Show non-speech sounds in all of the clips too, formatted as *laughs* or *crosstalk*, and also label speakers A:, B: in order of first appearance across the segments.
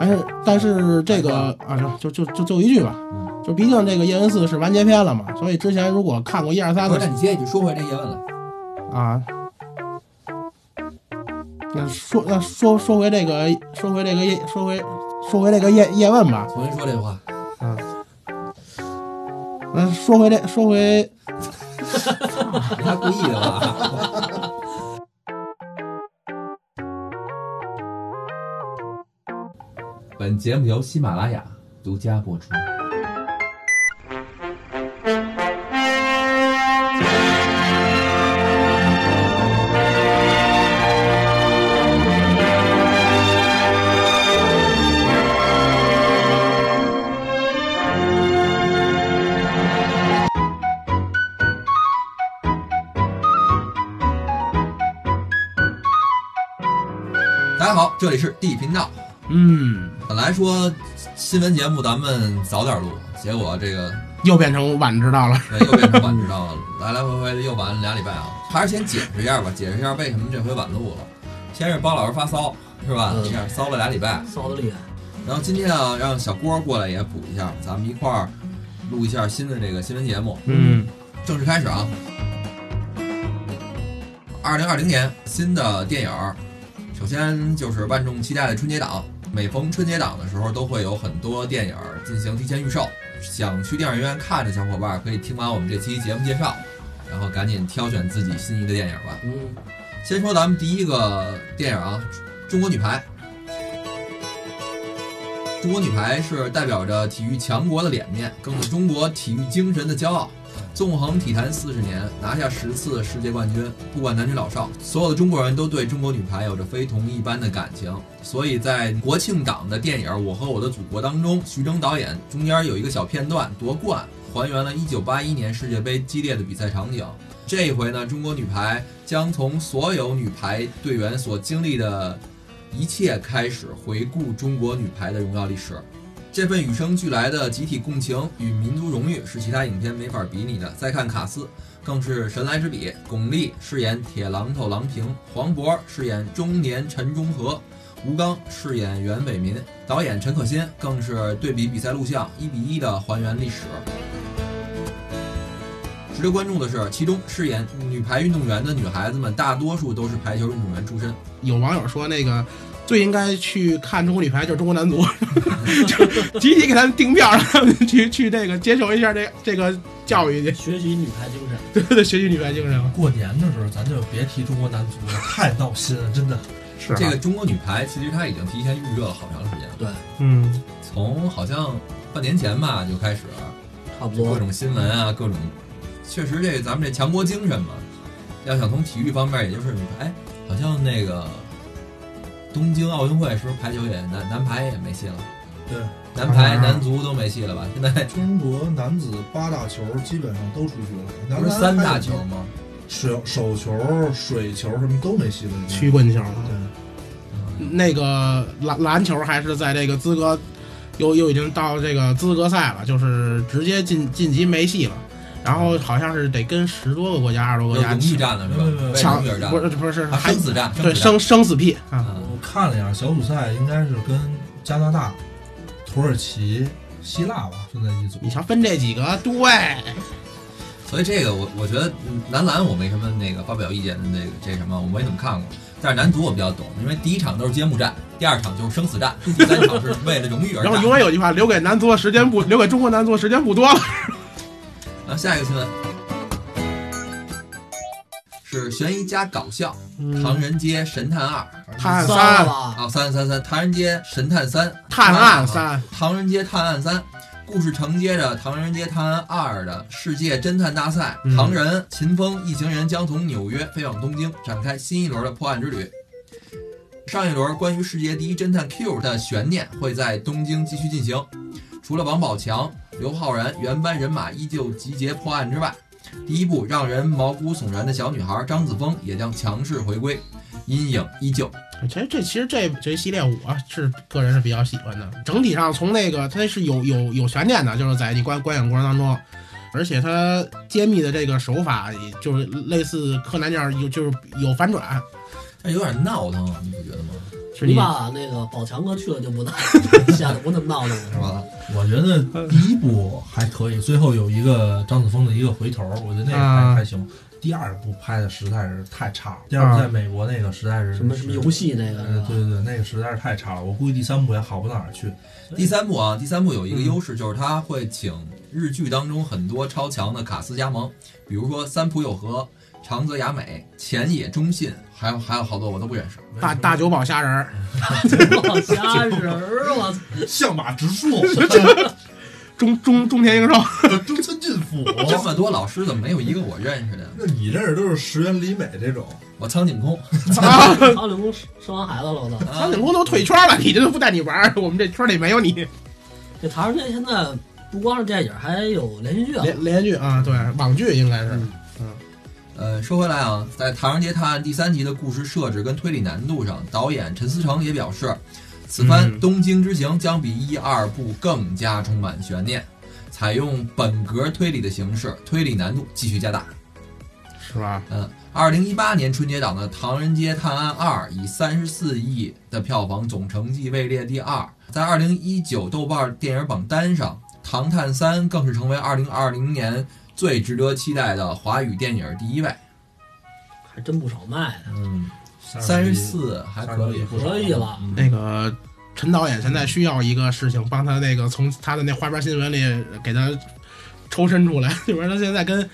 A: 但是但是这个啊，就就就就一句吧，就毕竟这个叶问四是完结篇了嘛，所以之前如果看过一二三的
B: 不是，你接一句说回这叶问了。
A: 啊，那说那说说回这个说回这个叶说回说回这个叶叶问吧，
B: 重新说这话，嗯
A: 那说回这说回 *laughs*
B: 他故意的吧？节目由喜马拉雅独家播出。大家好，这里是地频道。
A: 嗯，
B: 来说新闻节目咱们早点录，结果这个
A: 又变成晚知道了，*laughs*
B: 对又变成晚知道了，来来回回的又晚了俩礼拜啊。还是先解释一下吧，解释一下为什么这回晚录了。先是包老师发骚是吧？
C: 嗯
B: 这样骚了俩礼拜，
C: 骚的厉害。
B: 然后今天啊，让小郭过来也补一下，咱们一块儿录一下新的这个新闻节目。
A: 嗯
B: 正式开始啊！二零二零年新的电影儿，首先就是万众期待的春节档。每逢春节档的时候，都会有很多电影进行提前预售。想去电影院看的小伙伴，可以听完我们这期节目介绍，然后赶紧挑选自己心仪的电影吧。
C: 嗯，
B: 先说咱们第一个电影啊，《中国女排》。中国女排是代表着体育强国的脸面，更是中国体育精神的骄傲。纵横体坛四十年，拿下十次世界冠军，不管男女老少，所有的中国人都对中国女排有着非同一般的感情。所以在国庆档的电影《我和我的祖国》当中，徐峥导演中间有一个小片段夺冠，还原了1981年世界杯激烈的比赛场景。这一回呢，中国女排将从所有女排队员所经历的一切开始，回顾中国女排的荣耀历史。这份与生俱来的集体共情与民族荣誉是其他影片没法比拟的。再看卡斯，更是神来之笔。巩俐饰演铁榔头郎平，黄渤饰演中年陈忠和，吴刚饰演袁伟民，导演陈可辛更是对比比赛录像，一比一的还原历史。值得关注的是，其中饰演女排运动员的女孩子们，大多数都是排球运动员出身。
A: 有网友说那个最应该去看中国女排就是中国男足，*laughs* 就集体给他们订票，让他们去去这个接受一下这这个教育去，
C: 学习女排精神。*laughs*
A: 对对对，学习女排精神。
D: 过年的时候，咱就别提中国男足了，太闹心了，真的。
A: 是啊
B: 这个中国女排其实她已经提前预热了好长时间了，
C: 对，
A: 嗯，
B: 从好像半年前吧就开始
C: 差不多。
B: 各种新闻啊，各种，确实这咱们这强国精神嘛，要想从体育方面，也就是女排，好像那个东京奥运会是不是排球也男男排也没戏了？
D: 对，
B: 男排、
A: 啊
B: 男足都没戏了吧？现在
D: 中国男子八大球基本上都出局了，男
B: 不是三大球吗？
D: 手手球、水球什么都没戏了。
A: 曲棍球，
D: 对，
A: 那个篮篮球还是在这个资格，又又已经到这个资格赛了，就是直接晋晋级没戏了。然后好像是得跟十多个国家、二十多个国家
B: 有荣誉战了是吧
A: 抢不是不是
B: 生死战，
A: 对生生死屁啊！
B: 啊
D: 我看了一下小组赛，应该是跟加拿大、土耳其、希腊吧分在一组。
A: 你瞧分这几个，对，
B: 所以这个我我觉得嗯男篮我没什么那个发表意见的那个这什么我没怎么看过，但是男足我比较懂，因为第一场都是揭幕战，第二场就是生死战，第三场是为了荣誉而
A: 然后。永远有句话，留给男足的时间不留给中国男足的时间不多了。
B: 然后下一个新闻是悬疑加搞笑，《唐人街神探二》
A: 探案
C: 三
A: 三，
C: 吧，
B: 啊，三三三，《唐人街神探三》
A: 探案三，《
B: 唐人街探案三》。故事承接着《唐人街探案二》的世界侦探大赛，
A: 嗯
B: 唐人、秦风一行人将从纽约飞往东京，展开新一轮的破案之旅。上一轮关于世界第一侦探 Q 的悬念会在东京继续进行。除了王宝强、刘昊然原班人马依旧集结破案之外，第一部让人毛骨悚然的小女孩张子枫也将强势回归，阴影依旧。
A: 其实这其实这这系列我是个人是比较喜欢的。整体上从那个它是有有有悬念的，就是在你观观影过程当中，而且它揭秘的这个手法，也就是类似柯南这样有就是有反转。
B: 但有点闹腾，你不觉得吗？
A: 是
C: 你把那个宝强哥去了就不能显 *laughs* 得不那么闹腾了，
B: 是吧？
D: 我觉得第一部还可以，最后有一个张子枫的一个回头，我觉得那个还、
A: 啊
D: 还行。第二部拍的实在是太差了，第二部在美国那个实在是
C: 什么什么游戏那个
D: 对对对，那个实在是太差了。我估计第三部也好不到哪儿去。
B: 第三部啊，第三部有一个优势，就是他会请日剧当中很多超强的卡司加盟，比如说三浦友和、长泽雅美、浅野忠信，还有还有好多我都不认识。
A: 大大久保虾仁儿，
C: 老虾仁儿，我操！*laughs*
D: 相马直树，*laughs*
A: 中中中田英寿，
D: 中村俊辅，*laughs*
B: 这么多老师怎么没有一个我认识的？
D: 那你认识都是石原里美这种，
B: 我苍井空，
A: 啊，
C: 曹景公生完孩子了，我操！
A: 苍井空都退圈了，你这都不带你玩儿，我们这圈里没有你。
C: 这唐人街现在不光是电影，还有连续剧啊。
A: 连连续剧啊，对，网剧应该是。
C: 嗯
B: 呃，说回来啊，在《唐人街探案》第三集的故事设置跟推理难度上，导演陈思诚也表示，此番
A: 嗯《
B: 东京之行》将比一二部更加充满悬念，采用本格推理的形式，推理难度继续加大。
A: 是吧？
B: 嗯，二零一八年春节档的《唐人街探案二》以三十四亿的票房总成绩位列第二，在二零一九豆瓣电影榜单上，《唐探三》更是成为二零二零年最值得期待的华语电影第一位。
C: 还真不少卖的，
B: 嗯，三十四还可以，
C: 可以了。
B: 嗯
A: 那个陈导演现在需要一个事情，帮他那个从他的那花边新闻里给他抽身出来。*laughs* 就是他现在跟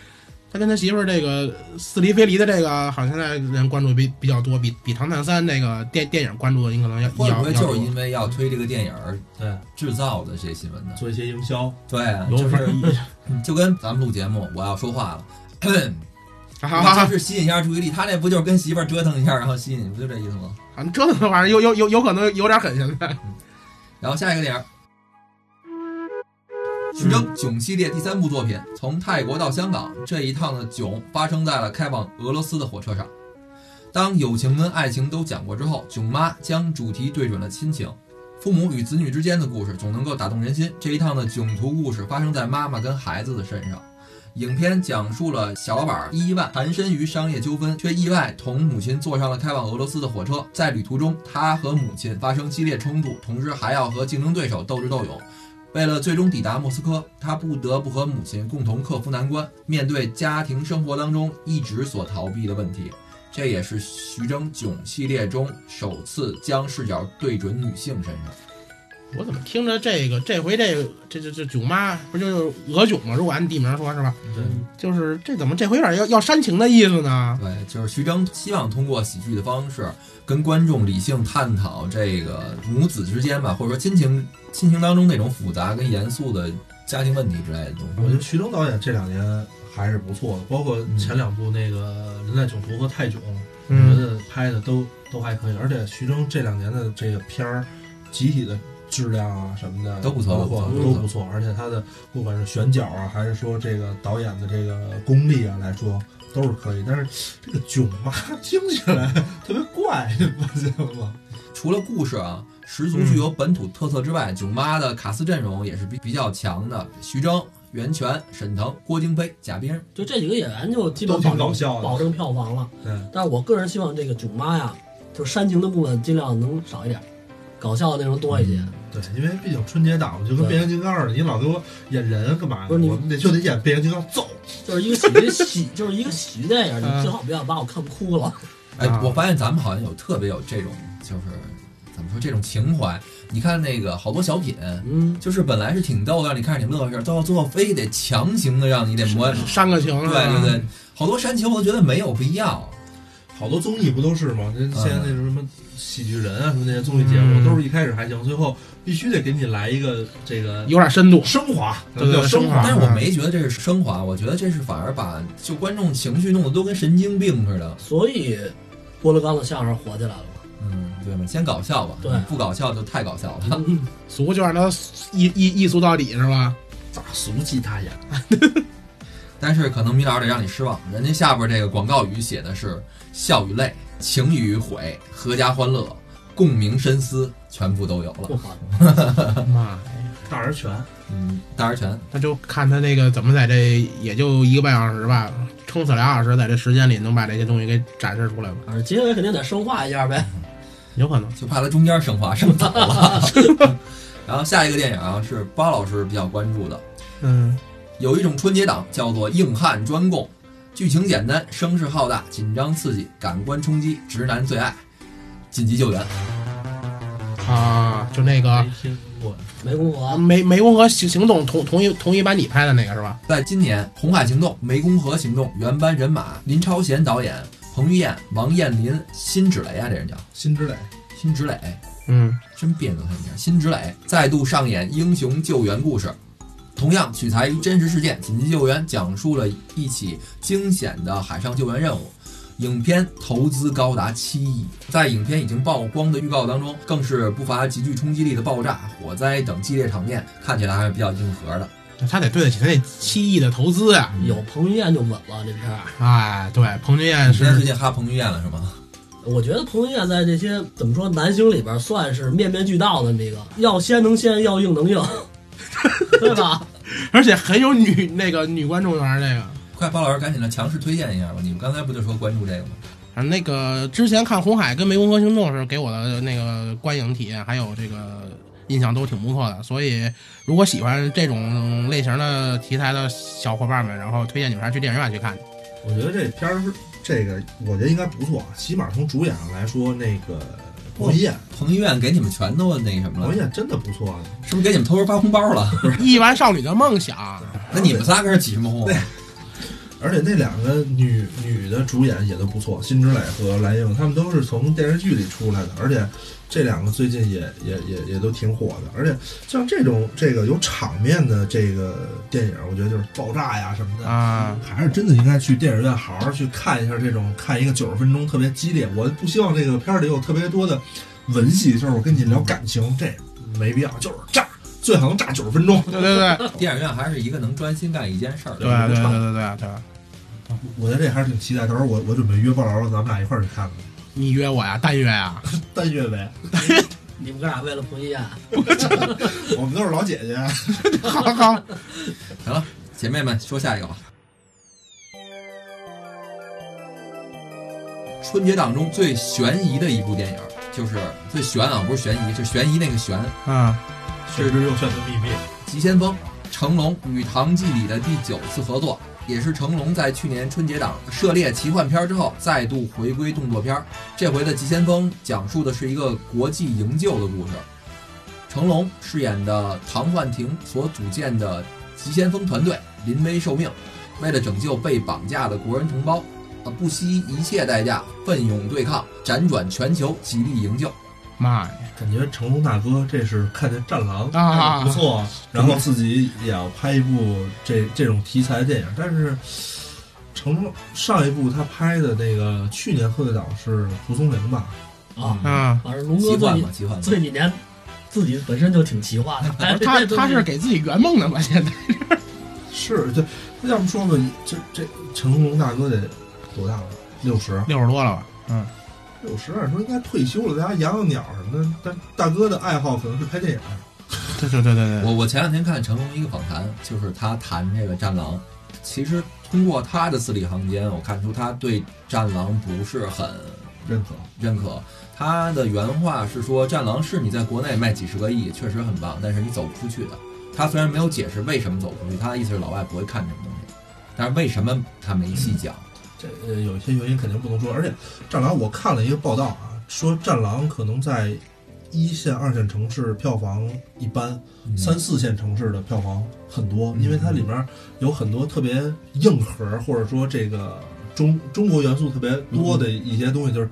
A: 他跟他媳妇儿这个似离非离的这个，好像现在人关注比比较多，比比《唐探三》那个电电影关注的，你可能要
B: 会不会就是因为要推这个电影儿
D: 对，
B: 制造的这些新闻呢？
D: 做一些营销。
B: 对，
A: 有
B: 就是 *laughs* 就跟咱们录节目，我要说话了。
A: 哈哈哈
B: 你就是吸引一下注意力，他那不就是跟媳妇儿折腾一下，然后吸引，不就这意思吗？
A: 啊，折腾这玩意儿有有有有可能有点狠，现在。
B: 然后下一个电影，徐峥囧系列第三部作品，从泰国到香港这一趟的囧发生在了开往俄罗斯的火车上。当友情跟爱情都讲过之后，囧妈将主题对准了亲情，父母与子女之间的故事总能够打动人心。这一趟的囧途故事发生在妈妈跟孩子的身上。影片讲述了小老板伊万缠身于商业纠纷，却意外同母亲坐上了开往俄罗斯的火车。在旅途中，他和母亲发生激烈冲突，同时还要和竞争对手斗智斗勇。为了最终抵达莫斯科，他不得不和母亲共同克服难关，面对家庭生活当中一直所逃避的问题。这也是徐峥囧系列中首次将视角对准女性身上。
A: 我怎么听着这个这回这个这这这囧妈不就是俄囧吗？如果按地名说是吧？
D: 对，
A: 就是这怎么这回有点要要煽情的意思呢？
B: 对，就是徐峥希望通过喜剧的方式跟观众理性探讨这个母子之间吧，或者说亲情亲情当中那种复杂跟严肃的家庭问题之类的东西。
D: 我觉得徐峥导演这两年还是不错的，包括前两部那个《人在囧途》和《泰囧》，我觉
A: 嗯，
D: 得拍的都都还可以。而且徐峥这两年的这个片儿，集体的质量啊什么的
B: 都不错
D: 包括
B: 都不错
D: 都不错。而且它的不管是选角啊，还是说这个导演的这个功力啊来说，都是可以。但是这个囧妈 *laughs* 听起来特别怪，你发现吗？
B: 除了故事啊十足具有本土特色之外，囧妈的卡斯阵容也是比比较强的，徐峥、袁泉、沈腾、郭京飞、贾冰。
C: 就这几个演员就基本
D: 都挺
C: 保证
D: 搞笑的
C: 保证票房了。
D: 对，
C: 但是我个人希望这个囧妈呀，就是煽情的部分尽量能少一点，搞笑的内容多一些。
D: 对，因为毕竟春节档就跟变形金刚似的，你老给我演人干嘛？
C: 不是你
D: 我们得就得演变形金刚走。
C: 就是一个喜剧 *laughs* 喜，就是一个喜剧电影，
A: 嗯
C: 你最好不要把我看哭了。
B: 哎
A: 啊，
B: 我发现咱们好像有特别有这种，就是怎么说这种情怀。你看那个好多小品，
C: 嗯，
B: 就是本来是挺逗的，让你看着挺乐呵，到最后非得强行的让你得磨。
A: 煽个情，
B: 对对对，好多煽情我都觉得没有必要。
D: 好多综艺不都是吗？现在那种什么喜剧人啊，什么那些综艺节目，
A: 嗯
D: 都是一开始还行，最后必须得给你来一个这个
A: 有点深度。
D: 升华，
A: 对对
D: 叫升
A: 升华
B: 但是我没觉得这是升华，我觉得这是反而把就观众情绪弄得都跟神经病似的。
C: 所以郭德纲的相声火起来了嘛。
B: 嗯，对吗？先搞笑吧，
C: 对
B: 不搞笑就太搞笑了。
C: 嗯，
A: 俗就让他一一一俗到底是吧？
D: 咋俗气他呀？*laughs*
B: 但是可能米老得让你失望，人家下边这个广告语写的是笑与泪、情与悔、阖家欢乐、共鸣深思，全部都有
C: 不
B: 了。
C: 好。*laughs*
A: 妈呀！
D: 大而全，
B: 嗯，大而全，
A: 那就看他那个怎么在这也就一个半小时吧，撑死俩小时，在这时间里能把这些东西给展示出来吧。
C: 反正结尾肯定得升华一下呗。
A: 有可能。
B: 就怕他中间升华升早了。*laughs* 然后下一个电影啊是包老师比较关注的，
A: 嗯，
B: 有一种春节档叫做硬汉专供，剧情简单，声势浩大，紧张刺激，感官冲击，直男最爱，紧急救援。
A: 啊，就那个
C: 湄公河
A: 湄湄公河行行动同同一同一版你拍的那个是吧？
B: 在今年《红海行动》《湄公河行动》原班人马，林超贤导演，彭于晏、王彦霖、辛芷蕾啊，这人叫
D: 辛芷蕾，
B: 辛芷蕾，
A: 嗯，
B: 真别扭他们家。辛芷蕾再度上演英雄救援故事，同样取材于真实事件，紧急救援讲述了一起惊险的海上救援任务。影片投资高达七亿，在影片已经曝光的预告当中，更是不乏极具冲击力的爆炸、火灾等激烈场面，看起来还是比较硬核的。
A: 他得对得起他那七亿的投资呀。
C: 有彭于晏就稳了这片儿。
A: 哎，对，彭于晏
B: 你现在最近哈彭于晏了是吗？
C: 我觉得彭于晏在这些怎么说男星里边算是面面俱到的那个，要鲜能鲜，要硬能硬，*laughs* 对吧？
A: 而且很有女那个女观众缘，这个。
B: 快，包老师赶紧的强势推荐一下吧！你们刚才不就说关注这个吗？
A: 啊，那个之前看《红海》跟《湄公河行动》时，给我的那个观影体验还有这个印象都挺不错的。所以，如果喜欢这种类型的题材的小伙伴们，然后推荐你们还是去电影院去看去。
D: 我觉得这片儿是这个，我觉得应该不错，起码从主演上来说，那个彭于晏，
B: 彭于晏给你们全都那什么了
D: 彭于，晏真的不错。
B: 是不是给你们偷偷发红包了？*laughs*
A: 亿万少女的梦想，
B: 那你们仨跟这起什么哄？
D: 而且那两个女女的主演也都不错，辛芷蕾和蓝莹，她们都是从电视剧里出来的，而且这两个最近也也也也都挺火的。而且像这种这个有场面的这个电影，我觉得就是爆炸呀什么的
A: 啊，
D: 还是真的应该去电影院好好去看一下这种看一个九十分钟特别激烈。我不希望这个片儿里有特别多的文戏，就是我跟你聊感情，这没必要，就是炸，最好能炸九十分钟。
A: 对对对 *laughs*
B: 电影院还是一个能专心干一件事儿的。
A: 对对对对对对，
D: 我在这还是挺期待，到时候我我准备约鲍老师，咱们俩一块儿去看看。
A: 你约我呀，单约呀，*laughs*
D: 单约呗，*laughs*
C: 你们哥俩为了彭于晏，
D: 我们都是老姐姐。
A: 好好，
B: 行了，姐妹们说下一个吧。春节档中最悬疑的一部电影，就是最悬啊，不是悬疑，是悬疑那个悬，
A: 嗯，
D: 选之又选的秘密，《
B: 急先锋》，成龙与唐季礼的第九次合作，也是成龙在去年春节档涉猎奇幻片之后再度回归动作片。这回的《急先锋》讲述的是一个国际营救的故事。成龙饰演的唐焕廷所组建的急先锋团队临危受命，为了拯救被绑架的国人同胞，啊，不惜一切代价奋勇对抗，辗转全球，极力营救。
A: 妈呀，
D: 感觉成龙大哥这是看见《战狼》
A: 啊
D: 不错，然后自己也要拍一部这这种题材的电影，但是成龙上一部他拍的那个去年贺岁档是《蒲松龄》吧？
C: 啊，
A: 嗯，
C: 反正龙哥最
B: 奇幻嘛，奇幻嘛。
C: 这几年自己本身就挺奇幻的，哎 *laughs*
A: 他他是给自己圆梦的吧？现在
D: 是，这那要不说吧，这这成龙大哥得多大了？六十，
A: 六十多了吧？嗯，
D: 六十按说应该退休了，在家养养鸟什么的。但大哥的爱好可能是拍电影。*laughs*
A: 对对对对对，
B: 我我前两天看成龙一个访谈，就是他谈这个《战狼》，其实通过他的字里行间，我看出他对《战狼》不是很
D: 认可，
B: 认可。他的原话是说，《战狼》是你在国内卖几十个亿，确实很棒，但是你走不出去的。他虽然没有解释为什么走不出去，他的意思是老外不会看这种东西，但是为什么他没细讲。
D: 这呃有一些原因肯定不能说。而且《战狼》我看了一个报道啊，说《战狼》可能在一线、二线城市票房一般，
B: 嗯
D: 三四线城市的票房很多，
B: 嗯
D: 因为它里面有很多特别硬核，或者说这个中中国元素特别多的一些东西，就是。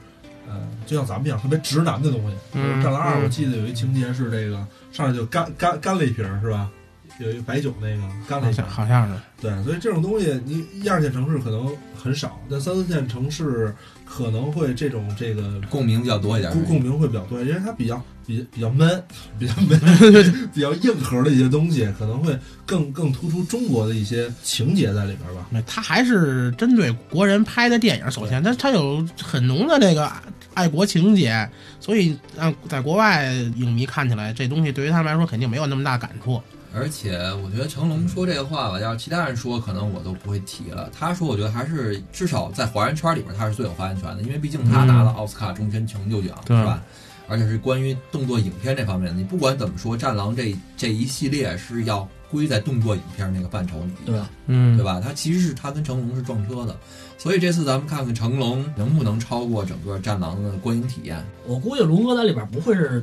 D: 呃，就像咱们一样特别直男的东西。
A: 嗯
D: 战狼二》
A: 嗯
D: 我记得有一情节是这个上来就干干干了一瓶是吧？有一个白酒那个干了
A: 好
D: 一瓶儿，
A: 像好像是，
D: 对，所以这种东西你一二线城市可能很少，但三四线城市可能会这种这个
B: 共鸣比较多一点。
D: 共共鸣会比较多，因为它比较比比较闷，比较闷，*laughs* *laughs* 比较硬核的一些东西，可能会更更突出中国的一些情节在里边吧。
A: 没他还是针对国人拍的电影。首先，他他有很浓的这个爱国情节，所以让在国外影迷看起来，这东西对于他们来说肯定没有那么大感触。
B: 而且我觉得成龙说这个话吧，要是其他人说，可能我都不会提了。他说，我觉得还是至少在华人圈里边，他是最有发言权的，因为毕竟他拿了奥斯卡终身成就奖，
A: 对
B: 是吧？而且是关于动作影片这方面的。你不管怎么说，《战狼这》这一系列是要归在动作影片那个范畴里，
C: 对吧？
A: 嗯
B: 对吧？他其实是他跟成龙是撞车的，所以这次咱们看看成龙能不能超过整个《战狼》的观影体验。
C: 我估计龙哥在里边不会是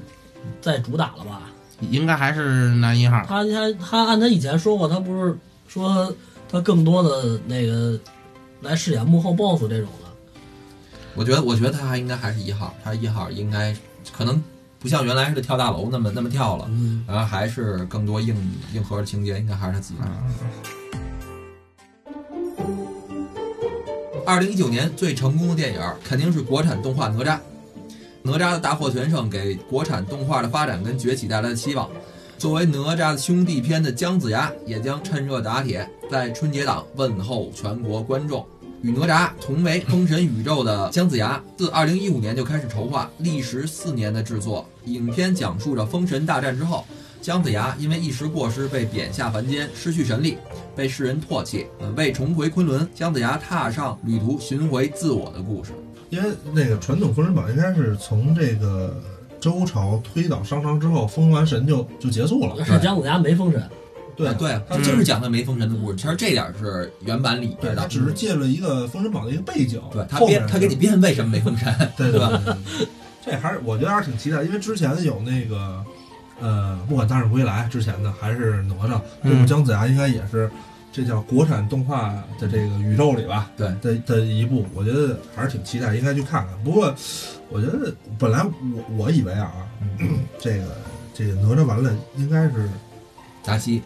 C: 在主打了吧？
A: 应该还是男一号。
C: 他他他按他以前说过，他不是说他更多的那个来饰演幕后 BOSS 这种的。
B: 我觉得，我觉得他还应该还是一号，他一号应该可能不像原来似的跳大楼那么那么跳了，
C: 嗯，
B: 然后还是更多硬硬核的情节，应该还是他自己。二零一九年最成功的电影肯定是国产动画《哪吒》，哪吒的大获全胜给国产动画的发展跟崛起带来了希望。作为哪吒的兄弟篇的姜子牙也将趁热打铁，在春节档问候全国观众。与哪吒同为封神宇宙的姜子牙，自2015年就开始筹划，历时四年的制作。影片讲述着封神大战之后，姜子牙因为一时过失被贬下凡间，失去神力，被世人唾弃。为重回昆仑，姜子牙踏上旅途，寻回自我的故事。
D: 因为那个传统封神榜应该是从这个周朝推倒商朝之后，封完神就就结束了。
C: 是姜子牙没封神，
D: 对
B: 啊对，他
A: 嗯
B: 就是讲的没封神的故事。其实这点是原版里
D: 对，
B: 边的，
D: 他只是借了一个封神榜的一个背景。
B: 对他编他给你编为什么没封神，
D: 对
B: 对吧？
D: 对对，这还是我觉得还是挺期待，因为之前有那个呃，不管《大圣归来》之前的还是哪吒，这部
A: 嗯
D: 姜子牙应该也是这叫国产动画的这个宇宙里吧
B: 对
D: 的的一部，我觉得还是挺期待，应该去看看。不过我觉得本来我我以为啊，*clears throat* 这个这个哪吒完了应该是
B: 达西，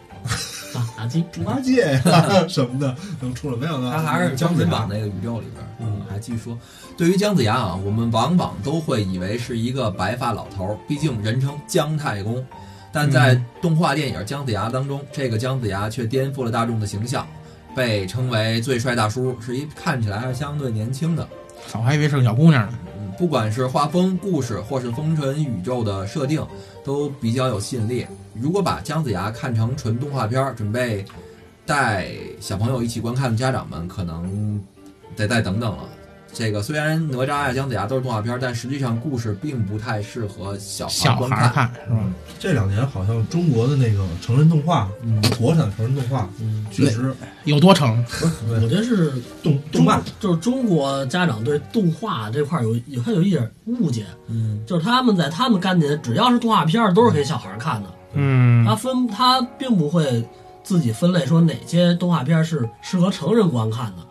C: 啊，打击
D: 猪八戒呀什么的能出来，没有呢
B: 他还是
D: 姜子牙
B: 那个宇宙里边。嗯，还继续说，对于姜子牙啊，我们往往都会以为是一个白发老头，毕竟人称姜太公。但在动画电影《姜子牙》当中，这个姜子牙却颠覆了大众的形象，被称为最帅大叔，是一看起来还是相对年轻的。
A: 我还以为是个小姑娘呢。
B: 嗯，不管是画风、故事，或是封神宇宙的设定，都比较有吸引力。如果把姜子牙看成纯动画片儿，准备带小朋友一起观看的家长们，可能得再等等了。这个虽然哪吒呀、姜子牙都是动画片儿，但实际上故事并不太适合小孩观看。
A: 孩儿看是吧？
D: 这两年好像中国的那个成人动画，
B: 嗯
D: 国产成人动画
C: 嗯，
D: 确实
A: 有多成？
C: 我觉得是
D: 动动漫
C: 就是中国家长对动画这块儿有有还有一点误解，
B: 嗯，
C: 就是他们在他们概念，只要是动画片儿都是给小孩儿看的，
A: 嗯
C: 他分他并不会自己分类说哪些动画片儿是适合成人观看的，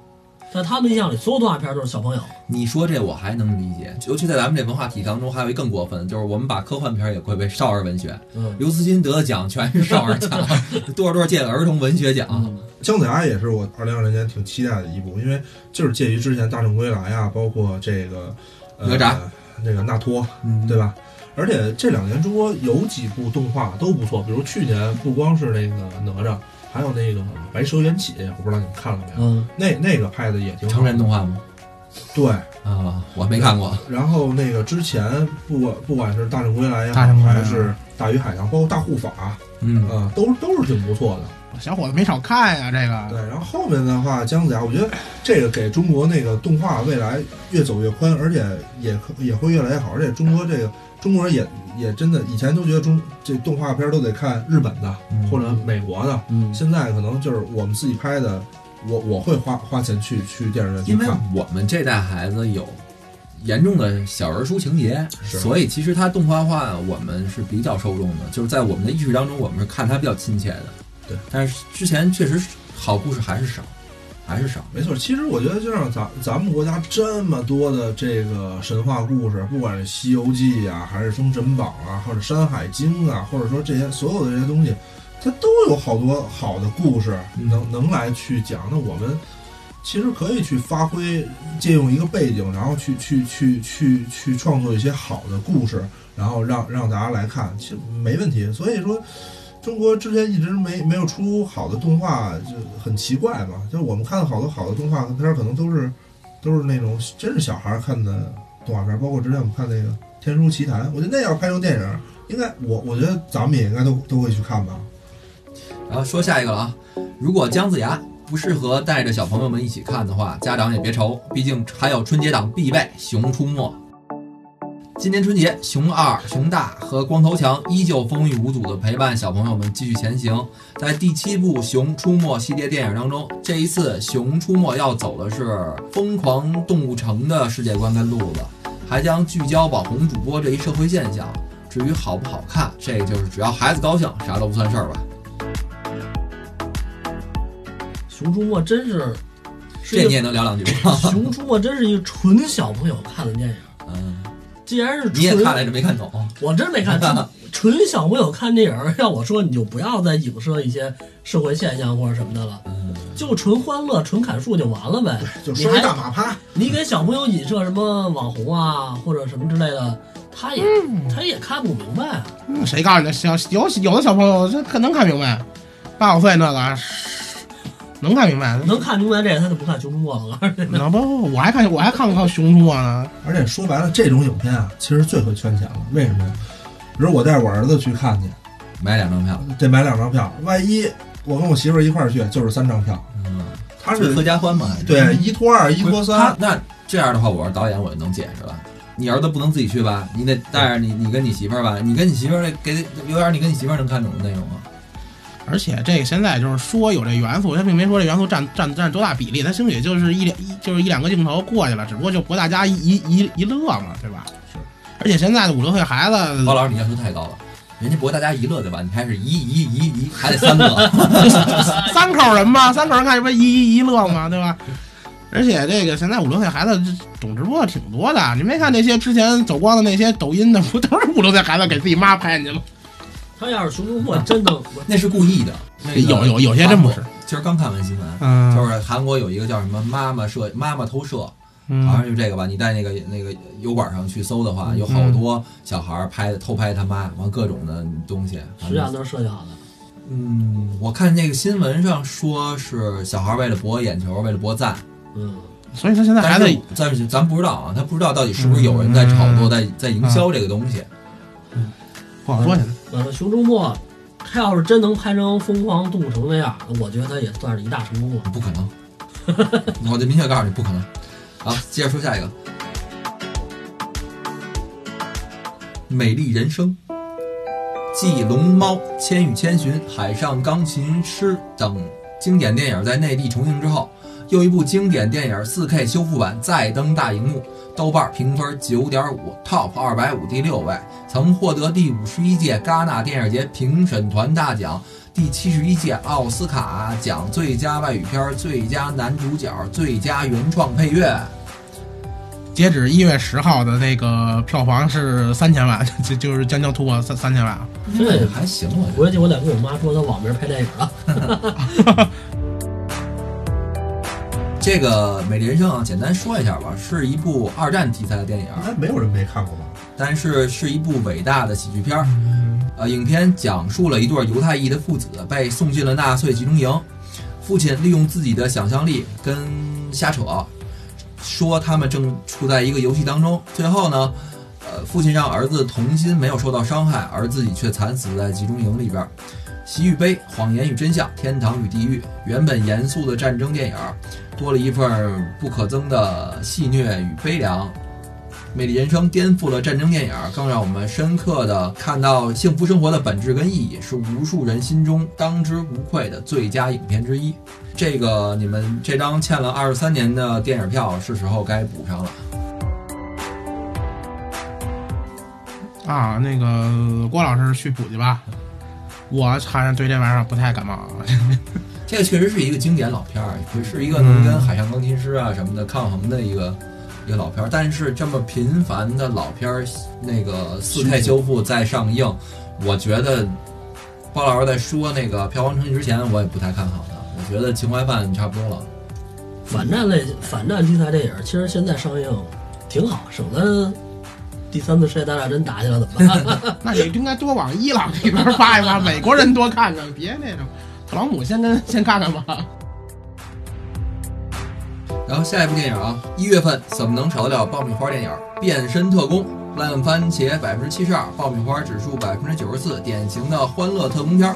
C: 在他们印象里，所有动画片儿都是小朋友。
B: 你说这我还能理解，尤其在咱们这文化体当中，还有一更过分，就是我们把科幻片儿也归为少儿文学。
C: 嗯，
B: 刘慈欣得的奖全是少儿奖，*laughs* 多少多少届的儿童文学奖。
C: 嗯
D: 姜子牙也是我二零二零年挺期待的一部，因为就是介于之前《大圣归来》啊，包括这个、呃、
B: 哪吒
D: 那个纳托，
B: 嗯
D: 对吧？而且这两年中国有几部动画都不错，比如去年不光是那个哪吒，还有那个《白蛇缘起》，我不知道你们看了没有？
C: 嗯，
D: 那那个拍的也挺好
B: 成人动画吗？
D: 对，
B: 啊，我没看过。
D: 然后那个之前不管不管是《大圣归来》也好
A: 大圣，归来
D: 还是《大鱼海棠》，包括《大护法》
B: 嗯
D: 啊、都都是挺不错的。
A: 小伙子没少看呀，这个对，
D: 然后后面的话，姜子牙，我觉得这个给中国那个动画未来越走越宽，而且也可也会越来越好。而且中国这个中国人也也真的以前都觉得中这动画片都得看日本的
B: 嗯
D: 或者美国的，
C: 嗯，
D: 现在可能就是我们自己拍的，我我会花花钱去去电影院去
B: 因为
D: 看。
B: 我们这代孩子有严重的小人书情节，
D: 是
B: 所以其实它动画化我们是比较受众的，就是在我们的意识当中，我们是看它比较亲切的。
D: 对，
B: 但是之前确实好故事还是少，还是少。
D: 没错，其实我觉得就像咱咱们国家这么多的这个神话故事，不管是《西游记》啊，还是《封神榜》啊，或者《山海经》啊，或者说这些所有的这些东西，它都有好多好的故事
B: 嗯
D: 能能来去讲。那我们其实可以去发挥，借用一个背景，然后去去去去去创作一些好的故事，然后让让大家来看，其实没问题。所以说。中国之前一直没没有出好的动画，就很奇怪嘛。就是我们看的好多好的动画片，可能都是都是那种真是小孩看的动画片，包括之前我们看那个《天书奇谭》，我觉得那要拍成电影，应该我我觉得咱们也应该都都会去看吧。
B: 然后说下一个了啊，如果姜子牙不适合带着小朋友们一起看的话，家长也别愁，毕竟还有春节档必备《熊出没》。今年春节，熊二、熊大和光头强依旧风雨无阻地陪伴小朋友们继续前行。在第七部《熊出没》系列电影当中，这一次《熊出没》要走的是疯狂动物城的世界观跟路子，还将聚焦网红主播这一社会现象。至于好不好看，这就是只要孩子高兴，啥都不算事儿吧。
C: 熊出没真是，
B: 这你也能聊两句吗？
C: 熊出没真是一个纯小朋友看的电影。
B: 嗯，
C: 既然是
B: 你也
C: 纯
B: 看来着没看懂？*laughs*
C: 我真没看，懂 *laughs* 纯小朋友看电影，要我说你就不要再影射一些社会现象或者什么的了，
B: 嗯，
C: 就纯欢乐、纯砍树就完了呗。
D: 就说一
C: 你还
D: 大马趴，
C: 你给小朋友影射什么网红啊或者什么之类的，他也
B: 嗯
C: 他也看不明白啊。
A: 嗯谁告诉你的？小有有的小朋友这可能看明白，八九岁那个能看明白，
C: 能看明白这个，他就不看《熊出没》*laughs*
A: 那不我还看我还看过《熊出没》呢。
D: 而且说白了，这种影片啊，其实最会圈钱了。为什么呀？比如我带我儿子去看去，
B: 买两张票。
D: 得买两张票，万一我跟我媳妇儿一块儿去，就是三张票。
B: 嗯，
D: 他是
B: 合家欢嘛？
D: 对一拖二，一拖三，
B: 那这样的话，我是导演，我就能解释了。你儿子不能自己去吧？你得带着你，你跟你媳妇儿吧。你跟你媳妇儿给有点你跟你媳妇儿能看懂的内容啊。
A: 而且这个现在就是说有这元素，他并没说这元素占占占多大比例，他兴许就是一两一就是一两个镜头过去了，只不过就博大家一一一一乐嘛，对吧？
D: 是。
A: 而且现在的五六岁孩子
B: 包老师，你要求太高了，人家博大家一乐对吧？你还是一一一一，还得三个。*laughs*
A: 三口人嘛，*laughs* 三口人看这不一一一乐嘛，对吧？而且这个现在五六岁孩子懂直播的挺多的，你没看那些之前走光的那些抖音的，不都是五六岁孩子给自己妈拍进去吗？
C: 他要是《熊出没》真的，*laughs*
B: 那是故意的。那个
A: 有有有些真不是。
B: 今儿刚看完新闻，
A: 嗯，
B: 就是韩国有一个叫什么妈妈摄妈妈偷摄，好
A: 嗯
B: 像就这个吧。你在那个那个油管上去搜的话，有好多小孩儿拍偷拍他妈，完各种的东西。
C: 实际上都是设计好的。
B: 嗯，我看那个新闻上说是小孩为了博眼球，为了博赞，
C: 嗯，
A: 所以他现在孩子
B: 但是但是咱不知道啊，他不知道到底是不是有人在炒作、在在营销这个东西。
A: 不好说现在。
C: 呃，《熊出没》他要是真能拍成《疯狂动物城》那样，我觉得他也算是一大成功了。
B: 不可能，我就明确告诉你不可能。好，接着说下一个，《美丽人生》。继《龙猫》《千与千寻》《海上钢琴师》等经典电影在内地重映之后，又一部经典电影 4K 修复版再登大荧幕，豆瓣评分九点五，Top 二百五第六位，曾获得第五十一届戛纳电影节评审团大奖、第七十一届奥斯卡奖最佳外语片、最佳男主角、最佳原创配乐。
A: 截止一月十号的那个票房是三千万，*laughs* 就就是将将突破三三千万啊。
C: 这
B: 还行，我觉得。
C: 回去我得跟我妈说，他网名拍电影了。*laughs*
B: 这个《美丽人生》啊，简单说一下吧，是一部二战题材的电影，
D: 应该没有人没看过吧？
B: 但是是一部伟大的喜剧片儿。呃，影片讲述了一对犹太裔的父子被送进了纳粹集中营，父亲利用自己的想象力跟瞎扯，说他们正处在一个游戏当中。最后呢，呃，父亲让儿子童心没有受到伤害，而自己却惨死在集中营里边儿。喜与悲，谎言与真相，天堂与地狱。原本严肃的战争电影，多了一份不可增的戏谑与悲凉。《美丽人生》颠覆了战争电影，更让我们深刻的看到幸福生活的本质跟意义，是无数人心中当之无愧的最佳影片之一。这个你们这张欠了二十三年的电影票，是时候该补上了。
A: 啊，那个郭老师去补去吧，我好像对这玩意儿不太感冒。*laughs*
B: 这个确实是一个经典老片儿，也是一个能跟《海上钢琴师》啊什么的抗衡的一个一个老片儿。但是这么频繁的老片儿，那个四 K 修复再上映，我觉得包老师在说那个票房成绩之前，我也不太看好的。我觉得情怀饭差不多了。
C: 反战类反战题材电影，其实现在上映挺好，省得第三次世界大战真打起来怎么办？*laughs*
A: 那你应该多往伊朗那边发一发，美国人多看看，别那种。特朗普先跟先看看吧。
B: 然后下一部电影啊，一月份怎么能少得了爆米花电影《变身特工》？烂番茄百分之七十二，爆米花指数百分之九十四，典型的欢乐特工片儿。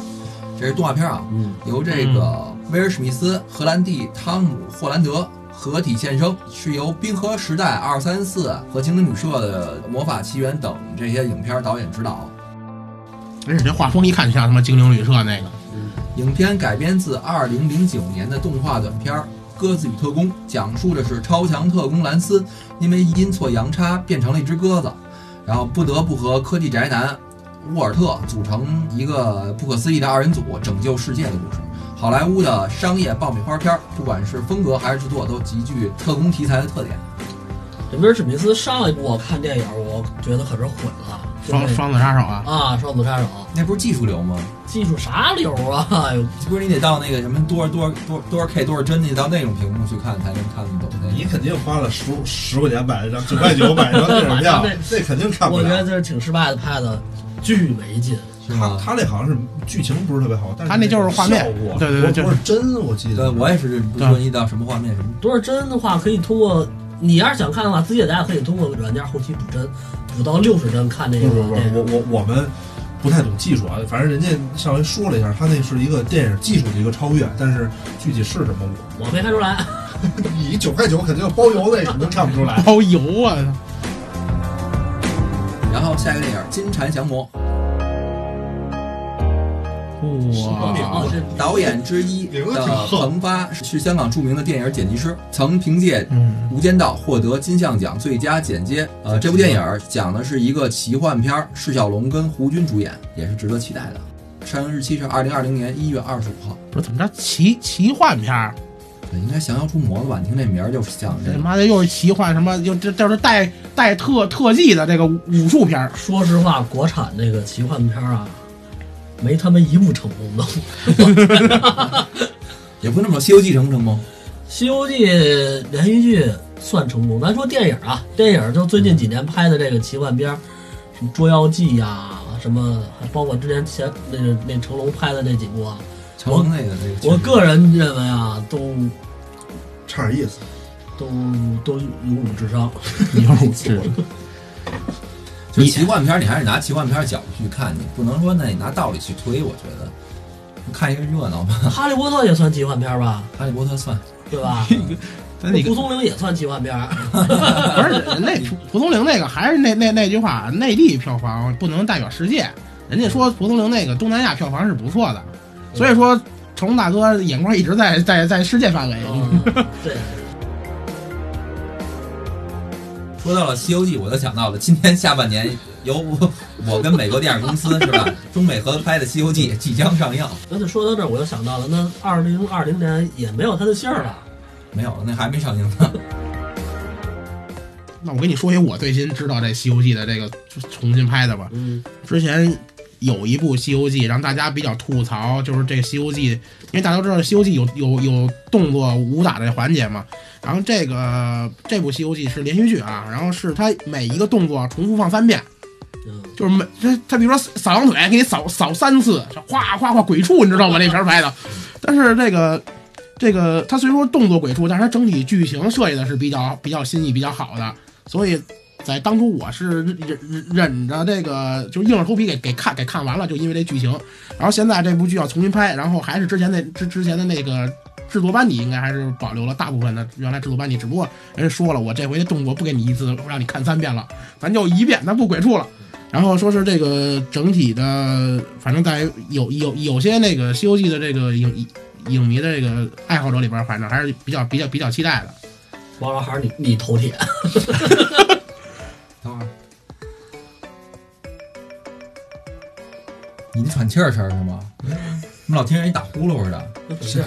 B: 这是动画片啊，
C: 嗯，
B: 由这个威尔史密斯、荷兰弟汤姆·霍兰德合体现身》，是由冰河时代二三四和精灵旅社的《魔法奇缘》等这些影片导演指导。
A: 而且这画风一看就像他妈精灵旅社那个。
B: 影片改编自二零零九年的动画短片《鸽子与特工》，讲述的是超强特工兰斯因为阴错阳差变成了一只鸽子，然后不得不和科技宅男沃尔特组成一个不可思议的二人组，拯救世界的故事。好莱坞的商业爆米花片儿，不管是风格还是制作，都极具特工题材的特点。
C: 这威尔史密斯上一部我看电影，我觉得可是毁了。
A: 双双子杀手啊，
C: 啊，双子杀手，
B: 那不是技术流吗？
C: 技术啥流啊？
B: 不是你得到那个什么多少多少多多少 K 多少帧，你到那种屏幕去看才能看得懂。
D: 你肯定花了十十块钱买了张九块九买一张电影票 *laughs*
C: 那，
D: 那肯定看不了
C: 我觉得。这是挺失败的，拍的巨没劲。
D: 他？他那好像是剧情不是特别好，但是
A: 他那就是画面
D: 效果
A: 对对对
D: 不是真，我记
B: 对，
D: 得。
B: 我也是不说你到什么画面什么。
C: 多少帧的话，可以通过你要是想看的话，自己在家可以通过软件后期补帧，补到六十帧看那个
D: 不是不是
C: 电，
D: 我
C: 影。
D: 我我们不太懂技术啊，反正人家上回说了一下，他那是一个电影技术的一个超越，但是具体是什么，
C: 我我没看出来。*laughs*
D: 你九块九肯定包邮，的肯定看不出来。*laughs*
A: 包邮啊！
B: 然后下一个电影《金蝉降魔》，
A: 哇，
C: 哦，
B: 导演之一的彭发是香港著名的电影剪辑师，曾凭借《
A: 嗯，
B: 无间道》获得金像奖最佳剪接。呃，这部电影讲的是一个奇幻片儿，释小龙跟胡军主演，也是值得期待的。上映日期是二零二零年一月二十五号。
A: 不是怎么着奇奇幻片儿？
B: 对，应该降妖除魔了吧？你听这名儿就是像这
A: 他妈的又是奇幻什么？又这这是带带特特技的这个武术片儿。
C: 说实话，国产这个奇幻片啊，没他们一部成功的。*laughs*
B: 也不那么说，《西游记》成不成功？
C: 《西游记》连续剧算成功，咱说电影啊，电影就最近几年拍的这个奇幻片儿，什么《捉妖记》呀，什么还包括之前前那个那成龙拍的那几部啊，
B: 成龙那个那个，
C: 我个人认为啊，都
D: 差点意思。
C: 都都有辱智商。*laughs*
A: 有是
B: 就是奇幻片儿，你还是拿奇幻片儿角度去看，你不能说那你拿道理去推。我觉得看一个热闹吧，
C: 哈利波特也算奇幻片吧，《
B: 哈利波特》算。
C: 对吧？*laughs*
A: 那个
C: 蒲松龄也算奇幻片儿。*laughs*
A: 不是那蒲蒲松龄那个还是那那那句话，内地票房不能代表世界。人家说蒲松龄那个东南亚票房是不错的，所以说成龙大哥眼光一直在在在世界范围。
C: 嗯对，
B: 说到了《西游记》，我就想到了今年下半年由我我跟美国电影公司是吧，中美合拍的《西游记》即将上映。
C: 那就说到这儿，我就想到了，那二零二零年也没有他的信儿了。
B: 没有，那还没上映呢。*laughs*
A: 那我跟你说一个我最新知道这《西游记》的这个重新拍的吧。
C: 嗯，
A: 之前有一部《西游记》让大家比较吐槽，就是这《西游记》，因为大家都知道《西游记有》有有动作武打的环节嘛。然后这个这部《西游记》是连续剧啊，然后是它每一个动作重复放三遍，就是每这他比如说扫羊腿给你扫扫三次，哗哗哗鬼畜，你知道吗？那片儿拍的，但是这个。这个它虽说动作鬼畜，但是它整体剧情设计的是比较比较新意、比较好的，所以在当初我是忍忍忍着这个，就硬着头皮给给看给看完了，就因为这剧情。然后现在这部剧要重新拍，然后还是之前那之之前的那个制作班底，应该还是保留了大部分的原来制作班底，只不过人家说了，我这回的动作不给你一次，让你看三遍了，咱就一遍，咱不鬼畜了。然后说是这个整体的，反正在有有有些那个《西游记》的这个影影迷的这个爱好者里边，反正还是比较比较比较期待的。
C: 王老还是你你头铁。
B: 等会儿，你那喘气儿声是吗？我们老听人你打呼噜似的。
C: 是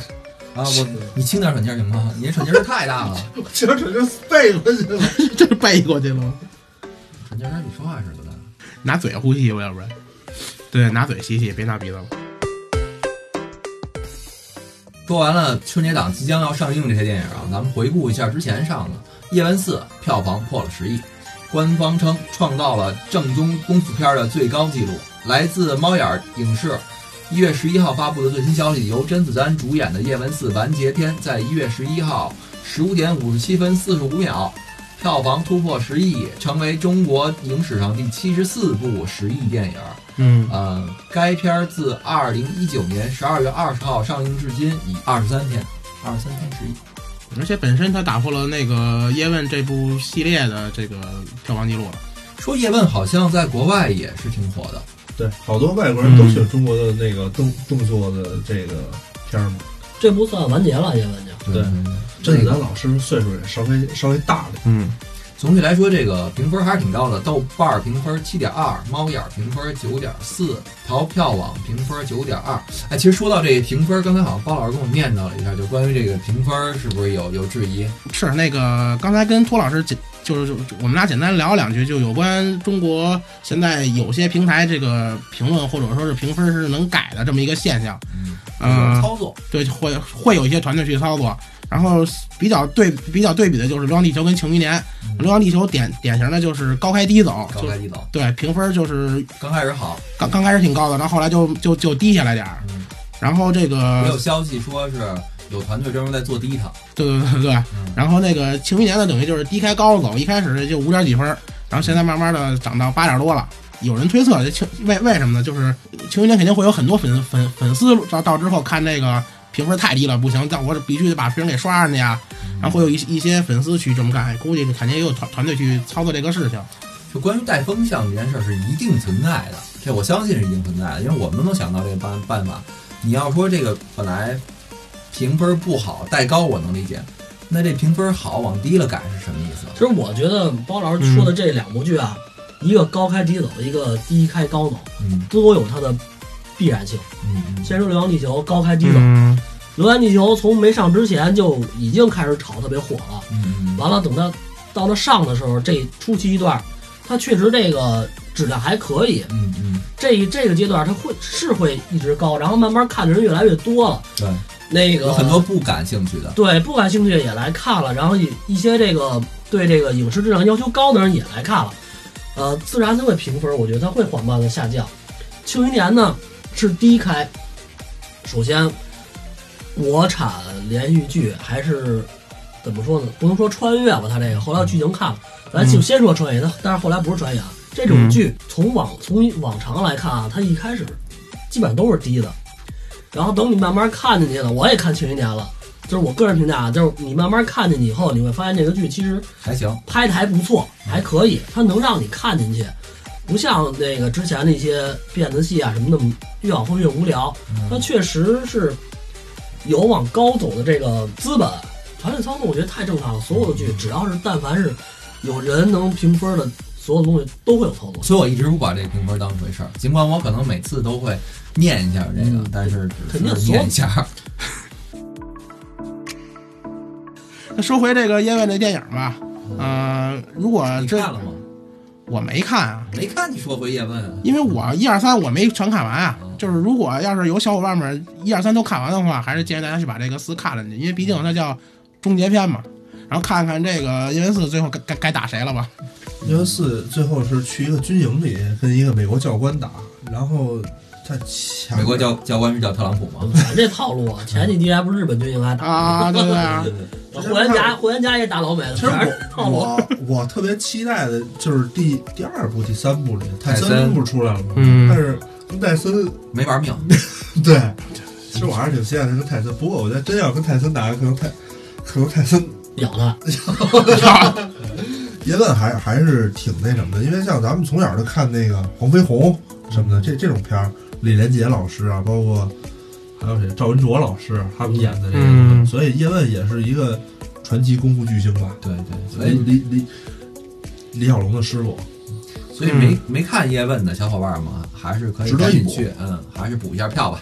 B: 啊，我你轻点喘气儿行吗？你这喘气儿声太大了，
D: 这 *laughs* 这就背过去了。*laughs*
A: 这是背过去了吗？
B: 喘气儿声比说话似的大。
A: 拿嘴呼吸吧，要不然。对，拿嘴吸吸，别拿鼻子了。
B: 说完了春节档即将要上映这些电影啊，咱们回顾一下之前上的《叶问四》，票房破了十亿，官方称创造了正宗功夫片的最高纪录。来自猫眼影视一月十一号发布的最新消息，由甄子丹主演的《叶问四完结篇》在一月十一号十五点五十七分四十五秒，票房突破十亿，成为中国影史上第七十四部十亿电影。
A: 嗯，
B: 呃，该片儿自二零一九年十二月二十号上映至今，已二十三天，二十三天十亿。
A: 而且本身他打破了那个叶问这部系列的这个票房记录了。
B: 说叶问好像在国外也是挺火的，
D: 对，好多外国人都喜欢中国的那个动动作的这个片儿嘛。
C: 这不算完结了，叶问就。
D: 对甄
B: 这个
D: 子丹老师岁数也稍微稍微大了，
A: 嗯，
B: 总体来说，这个评分还是挺高的，豆瓣儿评分七点二，猫眼儿评分九点四，淘票网评分九点二。哎，其实说到这个评分，刚才好像包老师跟我念叨了一下，就关于这个评分是不是有有质疑？
A: 是那个刚才跟托老师简就是就我们俩简单聊了两句，就有关中国现在有些平台这个评论或者说是评分是能改的这么一个现象。
B: 嗯，
A: 嗯
B: 操作，
A: 对，会会有一些团队去操作。然后比较对比较对比的就是《流浪地球》跟《庆余年》，
B: 嗯
A: 流浪地球》典典型的就是高开低走，
B: 高开低走，
A: 对评分就是
B: 刚开始好，
A: 刚刚开始挺高的，然后后来就就就低下来点儿。
B: 嗯，
A: 然后这
B: 个没
A: 有
B: 消息说是有团队专门在做第一场，
A: 对对对对，
B: 嗯。
A: 然后那个《庆余年》呢，等于就是低开高走，一开始就五点几分，然后现在慢慢的涨到八点多了。有人推测，这庆为为什么呢？就是《庆余年》肯定会有很多粉粉粉丝到到之后看这个评分太低了，不行，但我必须得把评给刷上去呀。然后会有一一些粉丝去这么干，估计肯定也有团团队去操作这个事情。
B: 就关于带风向这件事儿是一定存在的，这我相信是一定存在的，因为我们都能想到这个办办法。你要说这个本来评分不好带高我能理解，那这评分好往低了改是什么意思？
C: 其实我觉得包老师说的这两部剧啊，一个高开低走，一个低开高走，
B: 嗯
C: 都有它的必然性。
B: 嗯嗯
C: 先说《流浪地球》高开低走，
A: 嗯
C: 流浪地球》从没上之前就已经开始炒特别火了。
B: 嗯
C: 完了，等它到了上的时候，这初期一段，它确实这个质量还可以。
B: 嗯嗯，
C: 这这个阶段，它会是会一直高，然后慢慢看的人越来越多了。
B: 对，
C: 那个
B: 有很多不感兴趣的，
C: 对不感兴趣的也来看了，然后一一些这个对这个影视质量要求高的人也来看了，呃，自然它会评分，我觉得它会缓慢的下降。庆余年呢是低开，首先国产连续剧还是怎么说呢？不能说穿越吧，它这个后来剧情看了，咱就先说穿越，它但是后来不是穿越啊。这种剧从往从往常来看啊，它一开始基本上都是低的，然后等你慢慢看进去了，我也看《庆余年》了，就是我个人评价啊，就是你慢慢看进去以后，你会发现这个剧其实
B: 还行。
C: 拍的还不错，还可以，它能让你看进去，不像那个之前那些辫子戏啊什么的，越往后越无聊。它确实是有往高走的这个资本，团队操作我觉得太正常了。所有的剧只要是但凡是有人能评分的，所有东西都会有操作。
B: 所以我一直不把这个评分当回事儿，尽管我可能每次都会念一下这个，
C: 嗯
B: 但是
C: 肯定
B: 是念一下。*laughs*
A: 那说回这个叶问这电影吧，呃，如果这
B: 你看了吗？
A: 我没看啊，
B: 没看你说回叶问啊？
A: 因为我一二三我没全看完啊
B: 嗯。
A: 就是如果要是有小伙伴们一二三都看完的话，还是建议大家去把这个四看了去，因为毕竟它叫终结篇嘛。然后看看这个叶问四最后该该该打谁了吧？
D: 叶问四最后是去一个军营里跟一个美国教官打，然后他抢
B: 美国教教官是叫特朗普吗？
C: 咱这套路啊，前几集还不是日本军营还打，
A: 啊，对 *laughs* 对啊，
C: 霍元甲霍元甲也打老美了，
D: 其实。我我我特别期待的就是第第二部、第三部里，泰
B: 泰森
D: 森不是出来了吗？
A: 嗯
D: 但是跟泰森
B: 没玩命。*laughs*
D: 对，其实我还是挺期待他跟泰森，不过我觉得真要跟泰森打，可能泰可能泰森 *laughs*
C: 咬他，
D: 叶问还还是挺那什么的，因为像咱们从小就看那个黄飞鸿什么的，这这种片儿，李连杰老师啊，包括还有谁赵文卓老师他们演的这个，
A: 嗯
D: 所以叶问也是一个传奇功夫巨星吧。
B: 对对，所以
D: 李李李小龙的师傅，
B: 所以没没看叶问的小伙伴们还是可以
D: 值得一补
B: 赶紧去，嗯，还是补一下票吧。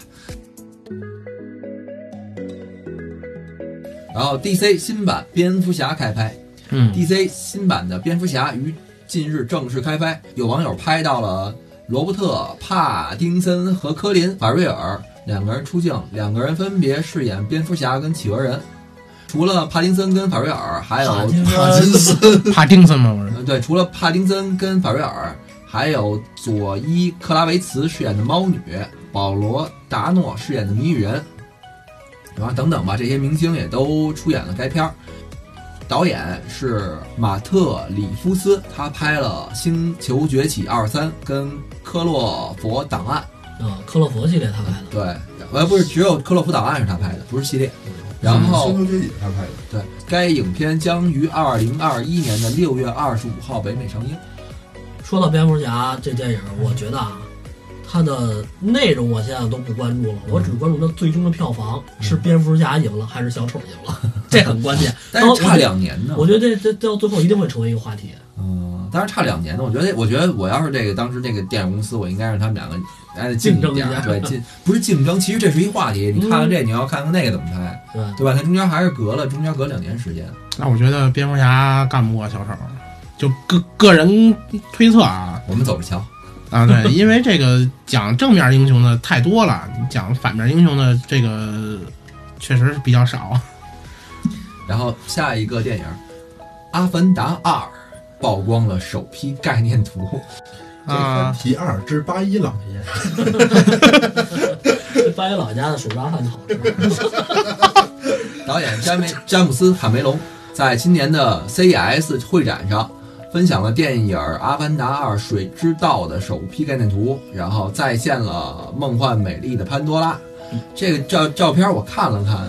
B: 然后 DC 新版蝙蝠侠开拍
A: 嗯
B: ，，DC 新版的蝙蝠侠于近日正式开拍，有网友拍到了罗伯特·帕丁森和科林·法瑞尔两个人出镜，两个人分别饰演蝙蝠侠跟企鹅人。除了帕丁森跟法瑞尔，还有
C: 帕金
D: 森，
A: 帕丁森嘛，不是？
B: 呃，对，除了帕丁森跟法瑞尔，还有佐伊·克拉维茨饰演的猫女，保罗·达诺饰演的谜语人，然后等等吧，这些明星也都出演了该片儿。导演是马特·里夫斯，他拍了《星球崛起二三》跟《科洛佛档案》。
C: 嗯，克洛佛系列他拍的，
B: 对，呃，不是只有《克洛弗档案》是他拍的，不是系列。然后
D: 星，球崛起他拍的，
B: 对该影片将于二零二一年的六月二十五号北美上映。
C: 说到蝙蝠侠这电影，我觉得啊，它的内容我现在都不关注了，我只关注它最终的票房是蝙蝠侠赢了还是小丑赢了，*laughs* 这很关键。
B: 但是差两年呢。
C: 我觉得这这到最后一定会成为一个话题。
B: 嗯，但是差两年呢。我觉得，我觉得我要是这个当时这个电影公司，我应该让他们两个哎近
C: 竞争一下
B: 对，竞不是竞争，其实这是一话题。你看看这，你要看看那个怎么拍，
C: 对，
B: 对吧？它中间还是隔了中间隔两年时间。
A: 那我觉得蝙蝠侠干不过小丑，就个个人推测啊
B: 我们走着瞧。
A: 啊，对，*laughs* 因为这个讲正面英雄的太多了，讲反面英雄的这个确实是比较少。
B: 然后下一个电影《阿凡达二》曝光了首批概念图，*laughs*
D: 这
A: 啊
D: 番提二之八一老爷，*laughs*
C: 这八一老家的手抓饭好吃。
B: 导演詹梅詹姆斯·卡梅隆在今年的 CES 会展上分享了电影《阿凡达二：水之道》的首批概念图，然后再现了梦幻美丽的潘多拉。这个照照片我看了看，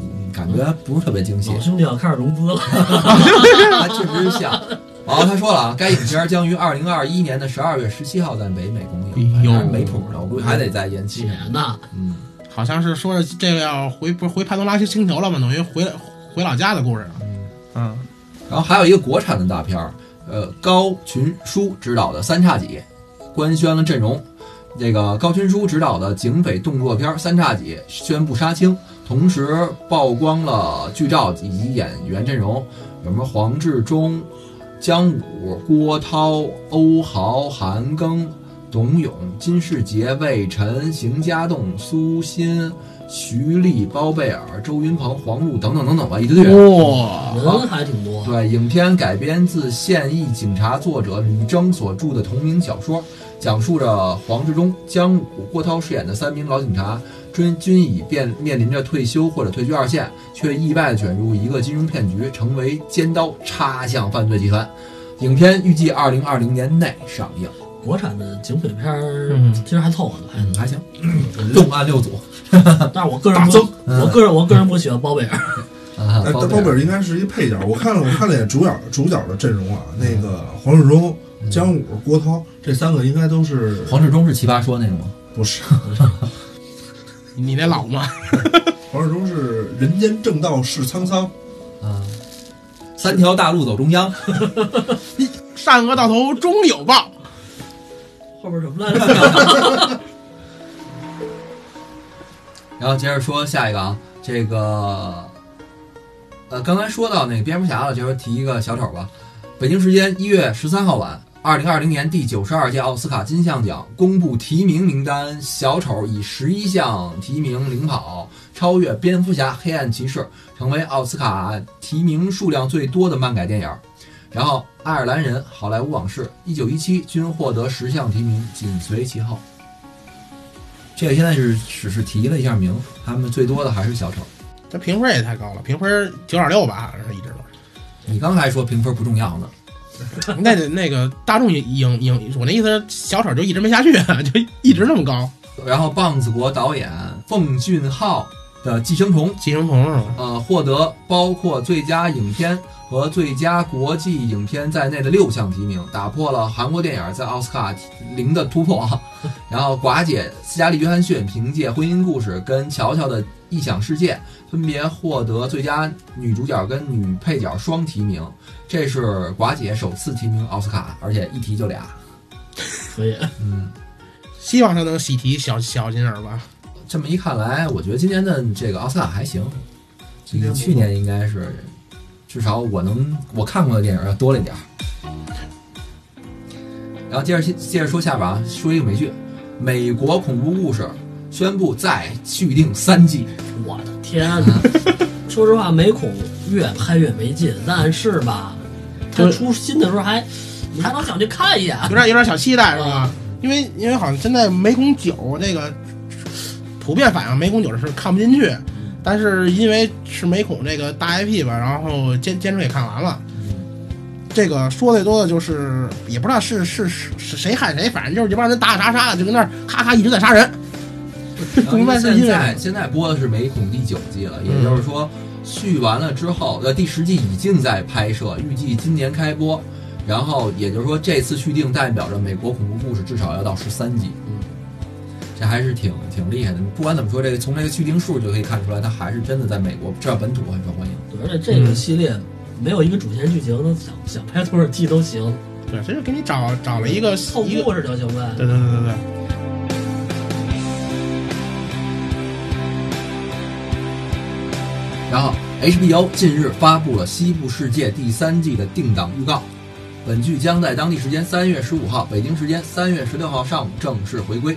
B: 嗯感觉不是特别惊喜
C: 老，兄弟要开始融资了，*laughs*
B: 啊，确实是像。然后他说了啊，该影片将于二零二一年的十二月十七号在北美公映，
A: 哎呦
B: 反正没谱呢，我估计还得再延期。
C: 天呐，
B: 嗯，
A: 好像是说是这个要回不是回潘多拉星球了吗？等于回回老家的故事。嗯，
B: 然后还有一个国产的大片儿，呃，高群书执导的《三叉戟》，官宣了阵容。这个高群书执导的警匪动作片《三叉戟》宣布杀青，同时曝光了剧照以及演员阵容，有什么黄志忠、姜武、郭涛、欧豪、韩庚、董永、金世杰、魏晨、邢家栋、苏欣、徐丽、包贝尔、周云鹏、黄璐等等等等吧，一堆人。
A: 哇，
C: 人还挺多。
B: 对，影片改编自现役警察作者吕征所著的同名小说，讲述着黄志忠、姜武、郭涛饰演的三名老警察，均均已面面临着退休或者退居二线，却意外地卷入一个金融骗局，成为尖刀插向犯罪集团。影片预计二零二零年内上映，
C: 国产的警匪片其实还凑合的，还
B: 嗯，还行。重案六组 *laughs* *laughs*
C: 但是我个人不，我个人我个人不喜欢包贝尔。*laughs*
B: 啊，
D: 哎，
B: 包
D: 但包贝尔应该是一配角。我看了，我看了眼主角主角的阵容啊，那个黄志忠、姜武、郭涛这三个应该都是
B: 黄志忠是奇葩说那个吗？
D: 不是？*laughs*
A: 你那老吗？
D: 黄志忠是人间正道是沧桑，
B: 啊，三条大路走中央，
A: 善恶到头终有报。
C: 后边什么来着？
B: 然后接着说下一个啊，这个，呃，刚才说到那个蝙蝠侠了，就是提一个小丑吧。北京时间一月十三号晚，二零二零年第九十二届奥斯卡金像奖公布提名名单，小丑以十一项提名领跑，超越蝙蝠侠、黑暗骑士，成为奥斯卡提名数量最多的漫改电影。然后，爱尔兰人、好莱坞往事、一九一七均获得十项提名，紧随其后。这个现在是只是提了一下名，他们最多的还是小丑。
A: 这评分也太高了，评分九点六吧，好像是一直都
B: 你刚才说评分不重要呢，
A: 是。那得那个大众影影影，我那意思是小丑就一直没下去，*laughs* 就一直那么高。
B: 然后棒子国导演奉俊昊的《寄生虫》
A: 寄生虫是吗？
B: 呃获得包括最佳影片和最佳国际影片在内的六项提名，打破了韩国电影在奥斯卡零的突破啊。*laughs* 然后寡姐斯嘉丽·约翰逊凭借《婚姻故事》跟《乔乔的异想世界》分别获得最佳女主角跟女配角双提名，这是寡姐首次提名奥斯卡，而且一提就俩。
C: 可以，
B: 嗯，
A: 希望他能喜提小小金人吧。
B: 这么一看来，我觉得今年的这个奥斯卡还行，去年应该是至少我能我看过的电影要多了一点儿。然后接着接着说下边啊，说一个美剧，《美国恐怖故事》宣布再续订三季。
C: 我的天哪！*laughs* 说实话，美恐越拍越没劲，但是吧，它
A: 就
C: 出新的时候还你还能想去看一眼。
A: 有点有点小期待是吧？因为因为好像现在美恐九那个普遍反映美恐九是看不进去，但是因为是美孔这个大 IP 吧，然后坚坚持给看完了。这个说最多的就是也不知道是是是是谁害谁，反正就是这帮人打打杀杀的，就跟那儿咔咔一直在杀人。不明白是
B: 现
A: 因为
B: 在现在播的是美孔第九季了，也就是说续完了之后，呃，第十季已经在拍摄，预计今年开播。然后也就是说，这次续订代表着美国恐怖故事至少要到十三季。
C: 嗯，
B: 这还是挺挺厉害的。不管怎么说，这个从这个续订数就可以看出来，它还是真的在美国至少本土很受欢迎。
C: 对，而且这个系列没有一个主线剧情，能想想拍多少季都行，
A: 对，这就给你找找了一个
C: 凑，故事就行呗。
A: 对对对对对。
B: 然后 HBO 近日发布了《西部世界》第三季的定档预告，本剧将在当地时间三月十五号、北京时间三月十六号上午正式回归。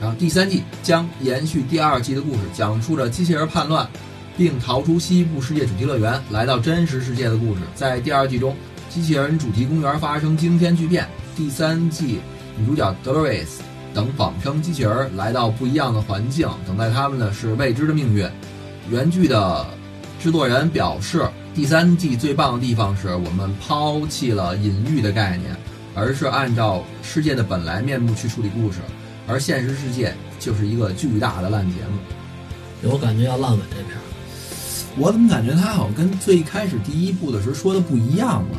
B: 然后第三季将延续第二季的故事，讲述着机器人叛乱并逃出西部世界主题乐园，来到真实世界的故事。在第二季中，机器人主题公园发生惊天巨变。第三季女主角 Dolores 等仿生机器人来到不一样的环境，等待他们的是未知的命运。原剧的制作人表示，第三季最棒的地方是我们抛弃了隐喻的概念，而是按照世界的本来面目去处理故事，而现实世界就是一个巨大的烂节目。
C: 我感觉要烂尾这片儿。
B: 我怎么感觉他好像跟最开始第一部的时候说的不一样了？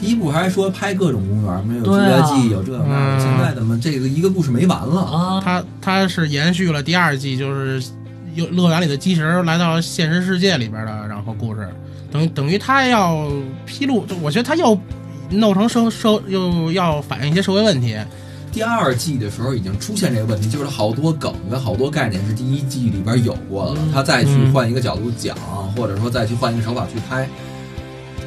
B: 第一部还说拍各种公园，没有侏
C: 对啊
B: 罗纪，有这有那的，
A: 嗯
B: 现在怎么这个一个故事没完了？
C: 啊，
A: 它它是延续了第二季，就是又乐园里的机器人来到现实世界里边的，然后故事等等于他要披露，就我觉得他要弄成社社又要反映一些社会问题，
B: 第二季的时候已经出现这个问题，就是好多梗跟好多概念是第一季里边有过的，
C: 嗯
B: 他再去
A: 嗯
B: 换一个角度讲，或者说再去换一个手法去拍，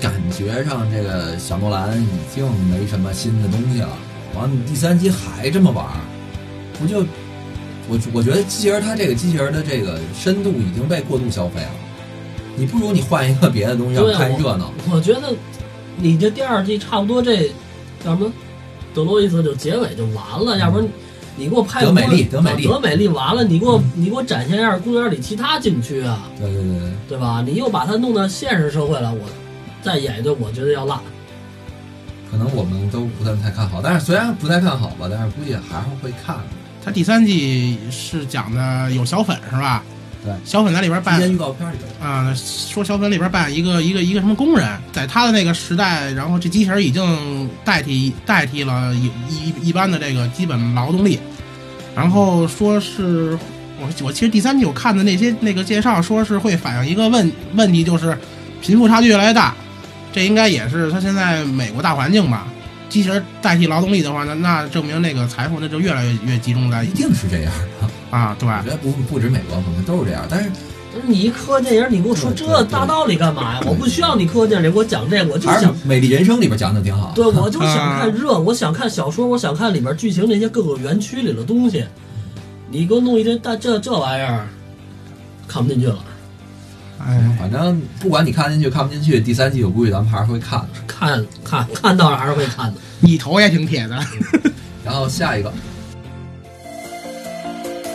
B: 感觉上这个小诺兰已经没什么新的东西了。完了，你第三季还这么玩儿，不就我我觉得机器人它这个机器人的这个深度已经被过度消费了。你不如你换一个别的东西让
C: 对啊
B: 看热闹。
C: 我觉得你这第二季差不多这叫什么德洛伊斯就结尾就完了，要不然你给我拍
B: 德美丽
C: 德
B: 德美丽
C: 德美丽完了，你给我你给我展现一下公园里其他景区啊，
B: 对对对对。
C: 对吧？你又把它弄到现实社会了，我再演一顿，我觉得要烂。
B: 可能我们都不太看好，但是虽然不太看好吧，但是估计还是会看。
A: 他第三季是讲的有小粉是吧？
B: 对。
A: 小粉在里边扮
B: 预告片里边，
A: 啊、说小粉里边扮一个一个一个什么工人，在他的那个时代，然后这机器人已经代替代替了一一一般的这个基本劳动力，然后说是我我其实第三季我看的那些那个介绍，说是会反映一个问问题，就是贫富差距越来越大，这应该也是他现在美国大环境吧。机器人代替劳动力的话，那那证明那个财富那就越来越越集中在
B: 一定是这样的。
A: 啊，对
B: 我觉得不不止美国，可能都是这样。但是
C: 你一科幻电影，你跟我说这大道理干嘛呀？我不需要你科幻电影，给我讲这个，我就
B: 是
C: 想《
B: 美丽人生》里边讲的挺好。
C: 对，我就想
A: 啊
C: 看热，我想看小说，我想看里边剧情那些各个园区里的东西。你给我弄一堆大这这玩意儿，看不进去了。
A: 哎，
B: 反正不管你看进去看不进去，第三季我估计咱们还是会看的。
C: 看看看到了还是会看的。
A: 你头也挺铁的。*laughs*
B: 然后下一个，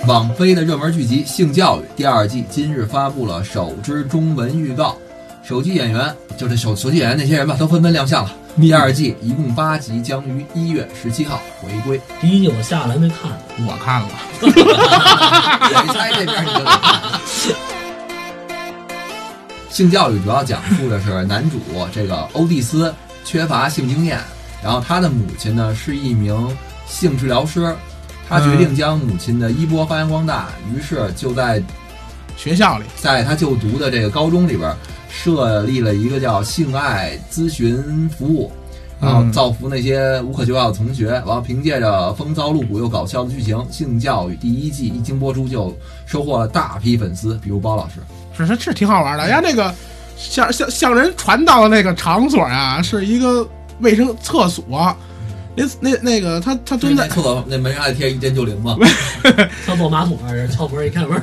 B: 网飞的热门剧集《性教育》第二季今日发布了首支中文预告，手机演员就是手手机演员那些人吧，都纷纷亮相了。第二季一共八集，将于一月十七号回归。
C: 第一季我下来没看，
A: 我看了，
B: 我一猜这边你就看。性教育主要讲述的是男主这个欧蒂斯缺乏性经验，然后他的母亲呢是一名性治疗师，他决定将母亲的衣钵发扬光大，于是就在
A: 学校里，
B: 在他就读的这个高中里边设立了一个叫性爱咨询服务，然后
A: 嗯
B: 造福那些无可救药的同学。然后凭借着风骚露骨又搞笑的剧情，《性教育》第一季一经播出就收获了大批粉丝，比如包老师。
A: 是是是挺好玩的。人家那个向向向人传道的那个场所啊，是一个卫生厕所。那那那个他他蹲在
B: 厕所那门上还贴一键就灵吗？*laughs*
C: 厕所马桶还是敲门一开门，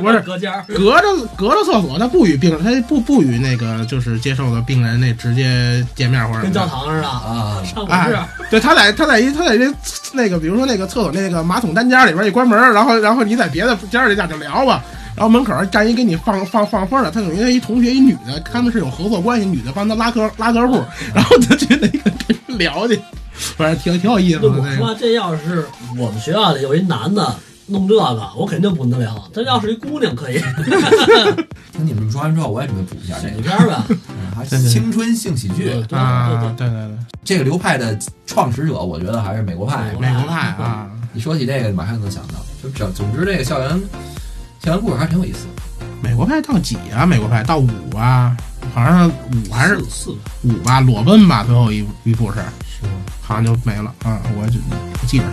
A: 不是 *laughs*
C: 隔间儿。
A: 隔着隔着厕所，他不与病他不不与那个就是接受的病人那直接见面或者
C: 跟教堂似的，
B: 啊，*laughs*
C: 上火室。
A: 哎，对他在他在一他在这那个比如说那个厕所那个马桶单间里边一关门，然后然后你在别的间里这样就聊吧，然后门口站一给你放放放风的，他等于一同学一女的，他们是有合作关系，女的帮他拉客拉客户，然后他去那个跟人聊去，*laughs* 反正挺挺有意思
C: 那
A: 的那个。
C: 我说这要是我们学校里有一男的弄这个，我肯定不能聊。这要是一姑娘可以，*laughs*
B: 听你们这么说完之后，我也准备补一下这个，
C: 片儿吧。*laughs*
B: 青春性喜剧
C: 对对
A: 啊，
C: 对
A: 对
B: 这个流派的创始者，我觉得还是美国派。
C: 美
A: 美国派啊，
B: 一说起这个，马上就能想到。就总总之，这个校园校园故事还挺有意思。
A: 美国派到几啊？美国派到五啊，好像五还是
C: 四四
A: 五吧？裸奔吧，最后一一部是，
C: 是吗？
A: 好像就没了啊，我就不记着。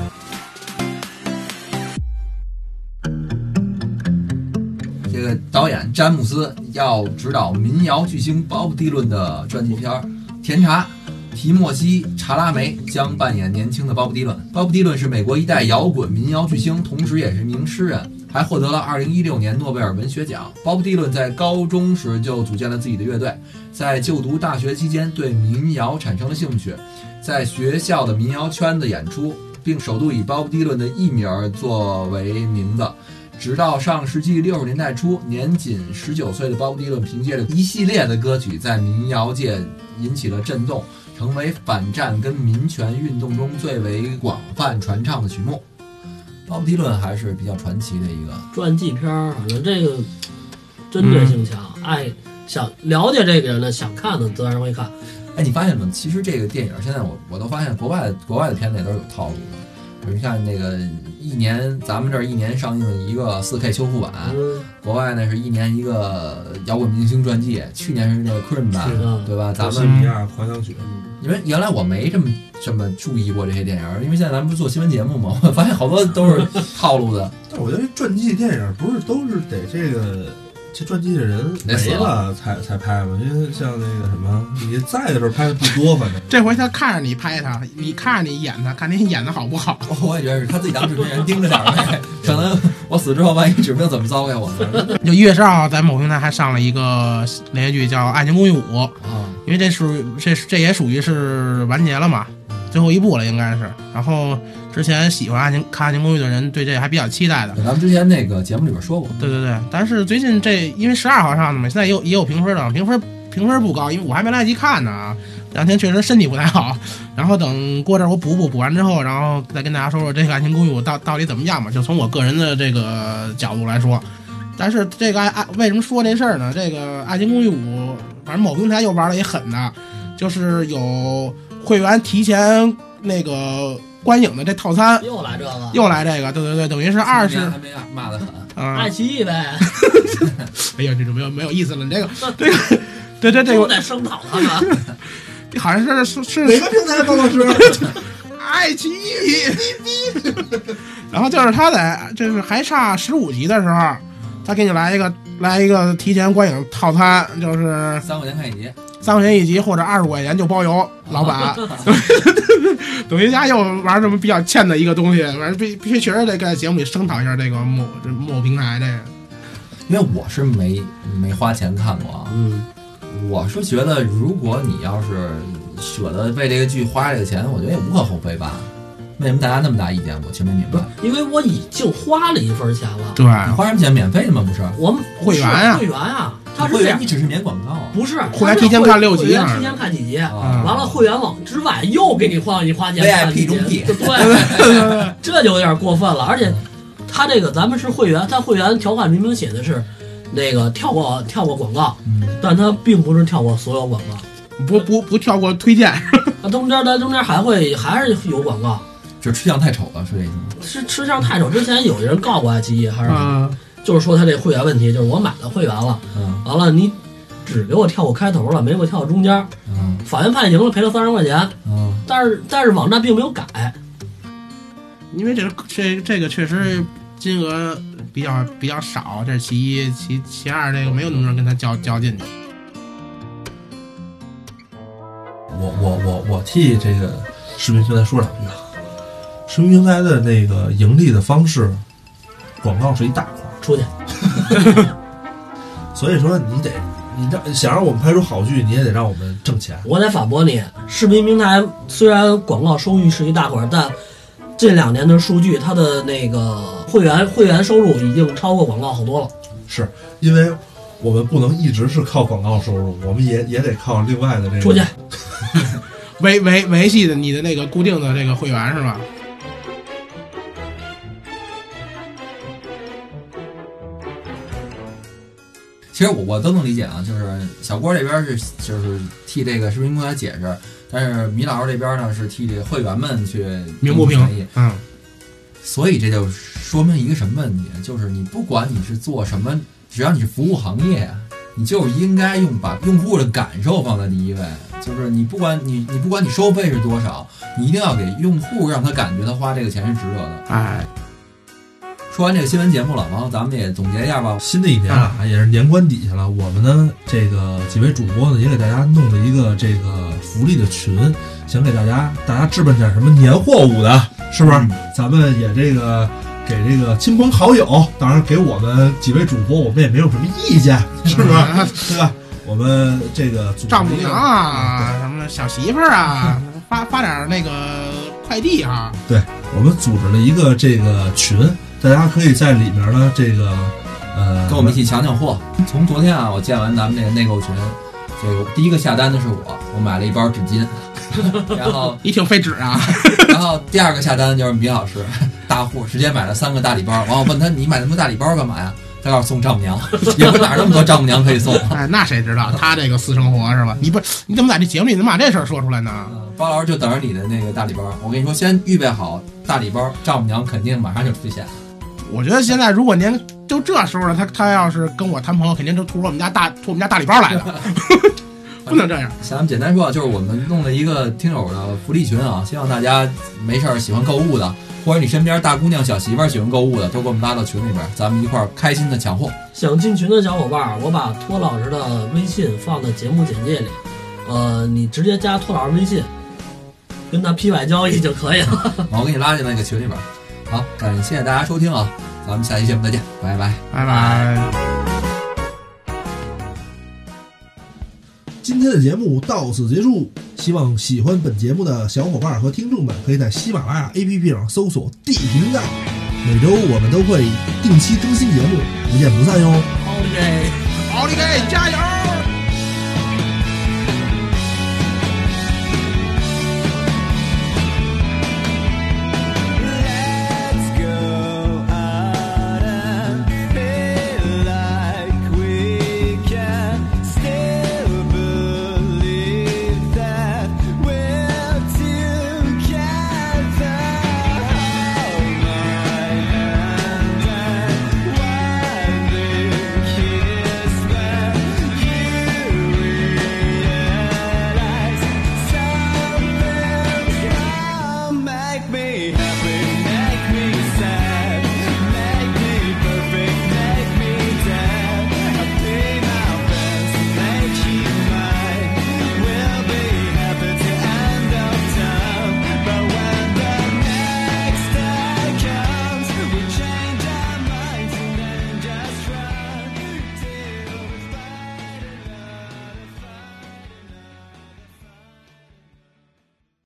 B: 这个导演詹姆斯要指导民谣巨星鲍勃迪伦的传记片，甜茶。提莫西·查拉梅将扮演年轻的鲍勃迪伦。鲍勃迪伦是美国一代摇滚民谣巨星，同时也是名诗人，还获得了2016年诺贝尔文学奖。鲍勃迪伦在高中时就组建了自己的乐队，在就读大学期间对民谣产生了兴趣，在学校的民谣圈子演出，并首度以鲍勃迪伦的艺名儿作为名字。直到上世纪六十年代初，年仅十九岁的鲍勃迪伦凭借着一系列的歌曲，在民谣界引起了震动，成为反战跟民权运动中最为广泛传唱的曲目。鲍勃迪伦还是比较传奇的一个，
C: 传记片儿，反正这个针对性强，爱想了解这个人的，想看的自然会看。
B: 哎，你发现吗？其实这个电影现在我我都发现，国外国外的片子也都是有套路的。比如你看那个一年，咱们这儿一年上映一个四 K 修复版，
C: 嗯，
B: 国外呢是一年一个摇滚明星传记，去年是那个 Cream 版，
C: 嗯
B: 对吧？咱们
D: 米亚狂想曲，
B: 因为原来我没这么这么注意过这些电影，因为现在咱们不是做新闻节目嘛，我发现好多都是套路的。
D: 但我觉得传记电影不是都是得这个这传记的人没了才才拍嘛？因为像那个什么，你在的时候拍的不多，反正
A: 这回他看着你拍他，你看着你演他，看你演的好不好。*laughs*
B: 我也觉得是他自己当制片人盯着点儿呗，*laughs* 可能我死之后，万一指不定怎么糟践我呢。*laughs*
A: 就一月十二号，在某平台还上了一个连续剧叫《爱情公寓五》，
B: 啊，
A: 因为这属于这这也属于是完结了嘛，最后一部了应该是。然后之前喜欢爱情看《爱情公寓》的人对这还比较期待的。
B: 咱们之前那个节目里边说过，
A: 对对对，但是最近这因为十二号上的嘛，现在也有也有评分了，评分评分不高，因为我还没来得及看呢啊。这两天确实身体不太好，然后等过阵儿我补补补完之后，然后再跟大家说说这个《爱情公寓》到到底怎么样吧。就从我个人的这个角度来说，但是这个爱爱为什么说这事儿呢？这个《爱情公寓五》，反正某平台又玩的也狠的，就是有会员提前那个观影的这套餐，
C: 又来这个，
A: 又来这个，对对对，等于是二十
B: 还没骂的很，
A: 啊。
C: 爱奇艺呗，*laughs*
A: 哎呀，这就没有没有意思了。你这个这个 *laughs* 对对这
C: 都
A: 个
C: 得声讨他们。*laughs*
A: 好像是是是
D: 哪个平台，高老师？
A: 爱奇艺，然后就是他在就是还差十五集的时候，他给你来一个来一个提前观影套餐，就是
B: 三块钱看一集，
A: 三块钱一集或者二十五块钱就包邮，老板。*laughs* 抖音家又玩这么比较欠的一个东西，反正必必须确实得在节目里声讨一下这个某这某平台这个。
B: 因为我是没没花钱看过啊。
C: 嗯，
B: 我是觉得，如果你要是舍得为这个剧花这个钱，我觉得也无可厚非吧。为什么大家那么大意见？我其实没明白。
C: 因为我已经花了一份钱了，
A: 对，
B: 你花什么钱？免费的吗？不是，
C: 我们
A: 会员啊。
C: 会员啊，他是这样
B: 会员。你，只是免广告。啊。
C: 不是。
A: 会员提前看六集
C: 会员
A: 啊
C: 提前看几集，
B: 啊。
C: 完了会员网之外又给你花你花钱看
B: VIP
C: 几集。
B: 中 P
C: 对，*laughs* 这就有点过分了。而且他这个咱们是会员，他会员条款明明写的是那个跳过跳过广告，
B: 嗯，
C: 但他并不是跳过所有广告，
A: 不不不跳过推荐，*laughs*
C: 他中间在中间还会还是有广告。
B: 就吃相太丑了，是这意思吗？
C: 是吃相太丑，之前有人告过爱奇艺，还是什么
A: 啊，
C: 就是说他这会员问题，就是我买了会员了，
B: 嗯
C: 完了你只给我跳过开头了，没给我跳过中间，
B: 嗯
C: 法院判赢了，赔了三十块钱，
B: 嗯，
C: 但是但是网站并没有改，
A: 因为这个这这个确实金额比较比较少，这是其一，其其二这个没有那么多人跟他较较劲去。
D: 我我我我替这个视频平台说两句啊。视频平台的那个盈利的方式，广告是一大块，
C: 出去 *laughs*
D: 所以说你得你让想让我们拍出好剧，你也得让我们挣钱。
C: 我得反驳你，视频平台虽然广告收益是一大块，但这两年的数据，它的那个会员会员收入已经超过广告好多了。
D: 是因为我们不能一直是靠广告收入，我们也也得靠另外的这个
C: 出去 *laughs* *laughs*
A: 维维维系的你的那个固定的这个会员是吧？
B: 其实我我都能理解啊，就是小郭这边是就是替这个视频平台解释，但是米老师这边呢是替这个会员们去
A: 鸣不平嗯，
B: 所以这就说明一个什么问题？就是你不管你是做什么，只要你是服务行业，你就应该用把用户的感受放在第一位。就是你不管你你不管你收费是多少，你一定要给用户让他感觉他花这个钱是值得的。
A: 哎，
B: 说完这个新闻节目了，然后咱们也总结一下吧。
D: 新的一年啊，也是年关底下了，我们呢这个几位主播呢也给大家弄了一个这个福利的群，想给大家大家置办点什么年货物的，是不是？
B: 嗯
D: 咱们也这个给这个亲朋好友，当然给我们几位主播，我们也没有什么意见，是不是？对吧？我们这个组
A: 丈母娘啊，什么小媳妇儿啊，发发点那个快递啊，
D: 对，我们组织了一个这个群，大家可以在里面呢，这个呃，
B: 跟我们一起抢抢货。从昨天啊，我建完咱们这个内购群，这个第一个下单的是我，我买了一包纸巾，*laughs* 然后
A: 你挺费纸啊，*laughs*
B: 然后第二个下单就是米老师，大户直接买了三个大礼包。完我问他你买那么多大礼包干嘛呀？他告诉送丈母娘，*laughs* 也不哪儿那么多丈母娘可以送。
A: 哎，那谁知道他这个私生活是吧？你不，你怎么在这节目里能把这事儿说出来呢？
B: 嗯包老师就等着你的那个大礼包。我跟你说，先预备好大礼包，丈母娘肯定马上就出现。
A: 我觉得现在如果您就这时候了，他他要是跟我谈朋友，肯定就图我们家大图我们家大礼包来的，*laughs* 不能这样。
B: 咱们简单说啊，就是我们弄了一个听友的福利群啊，希望大家没事儿喜欢购物的，或者你身边大姑娘、小媳妇儿喜欢购物的，都给我们拉到群里边，咱们一块儿开心的抢货。
C: 想进群的小伙伴儿，我把托老师的微信放在节目简介里，呃，你直接加托老师微信，跟他批买交易就可以了。*laughs*
B: 我给你拉进那个群里边。好，感谢大家收听啊，咱们下期节目再见，拜拜。
A: 拜拜。
D: 今天的节目到此结束，希望喜欢本节目的小伙伴和听众们可以在喜马拉雅 APP 上搜索“地频道”，每周我们都会定期更新节目，不见不散哟。
C: 奥利给。
A: 奥利给，加油！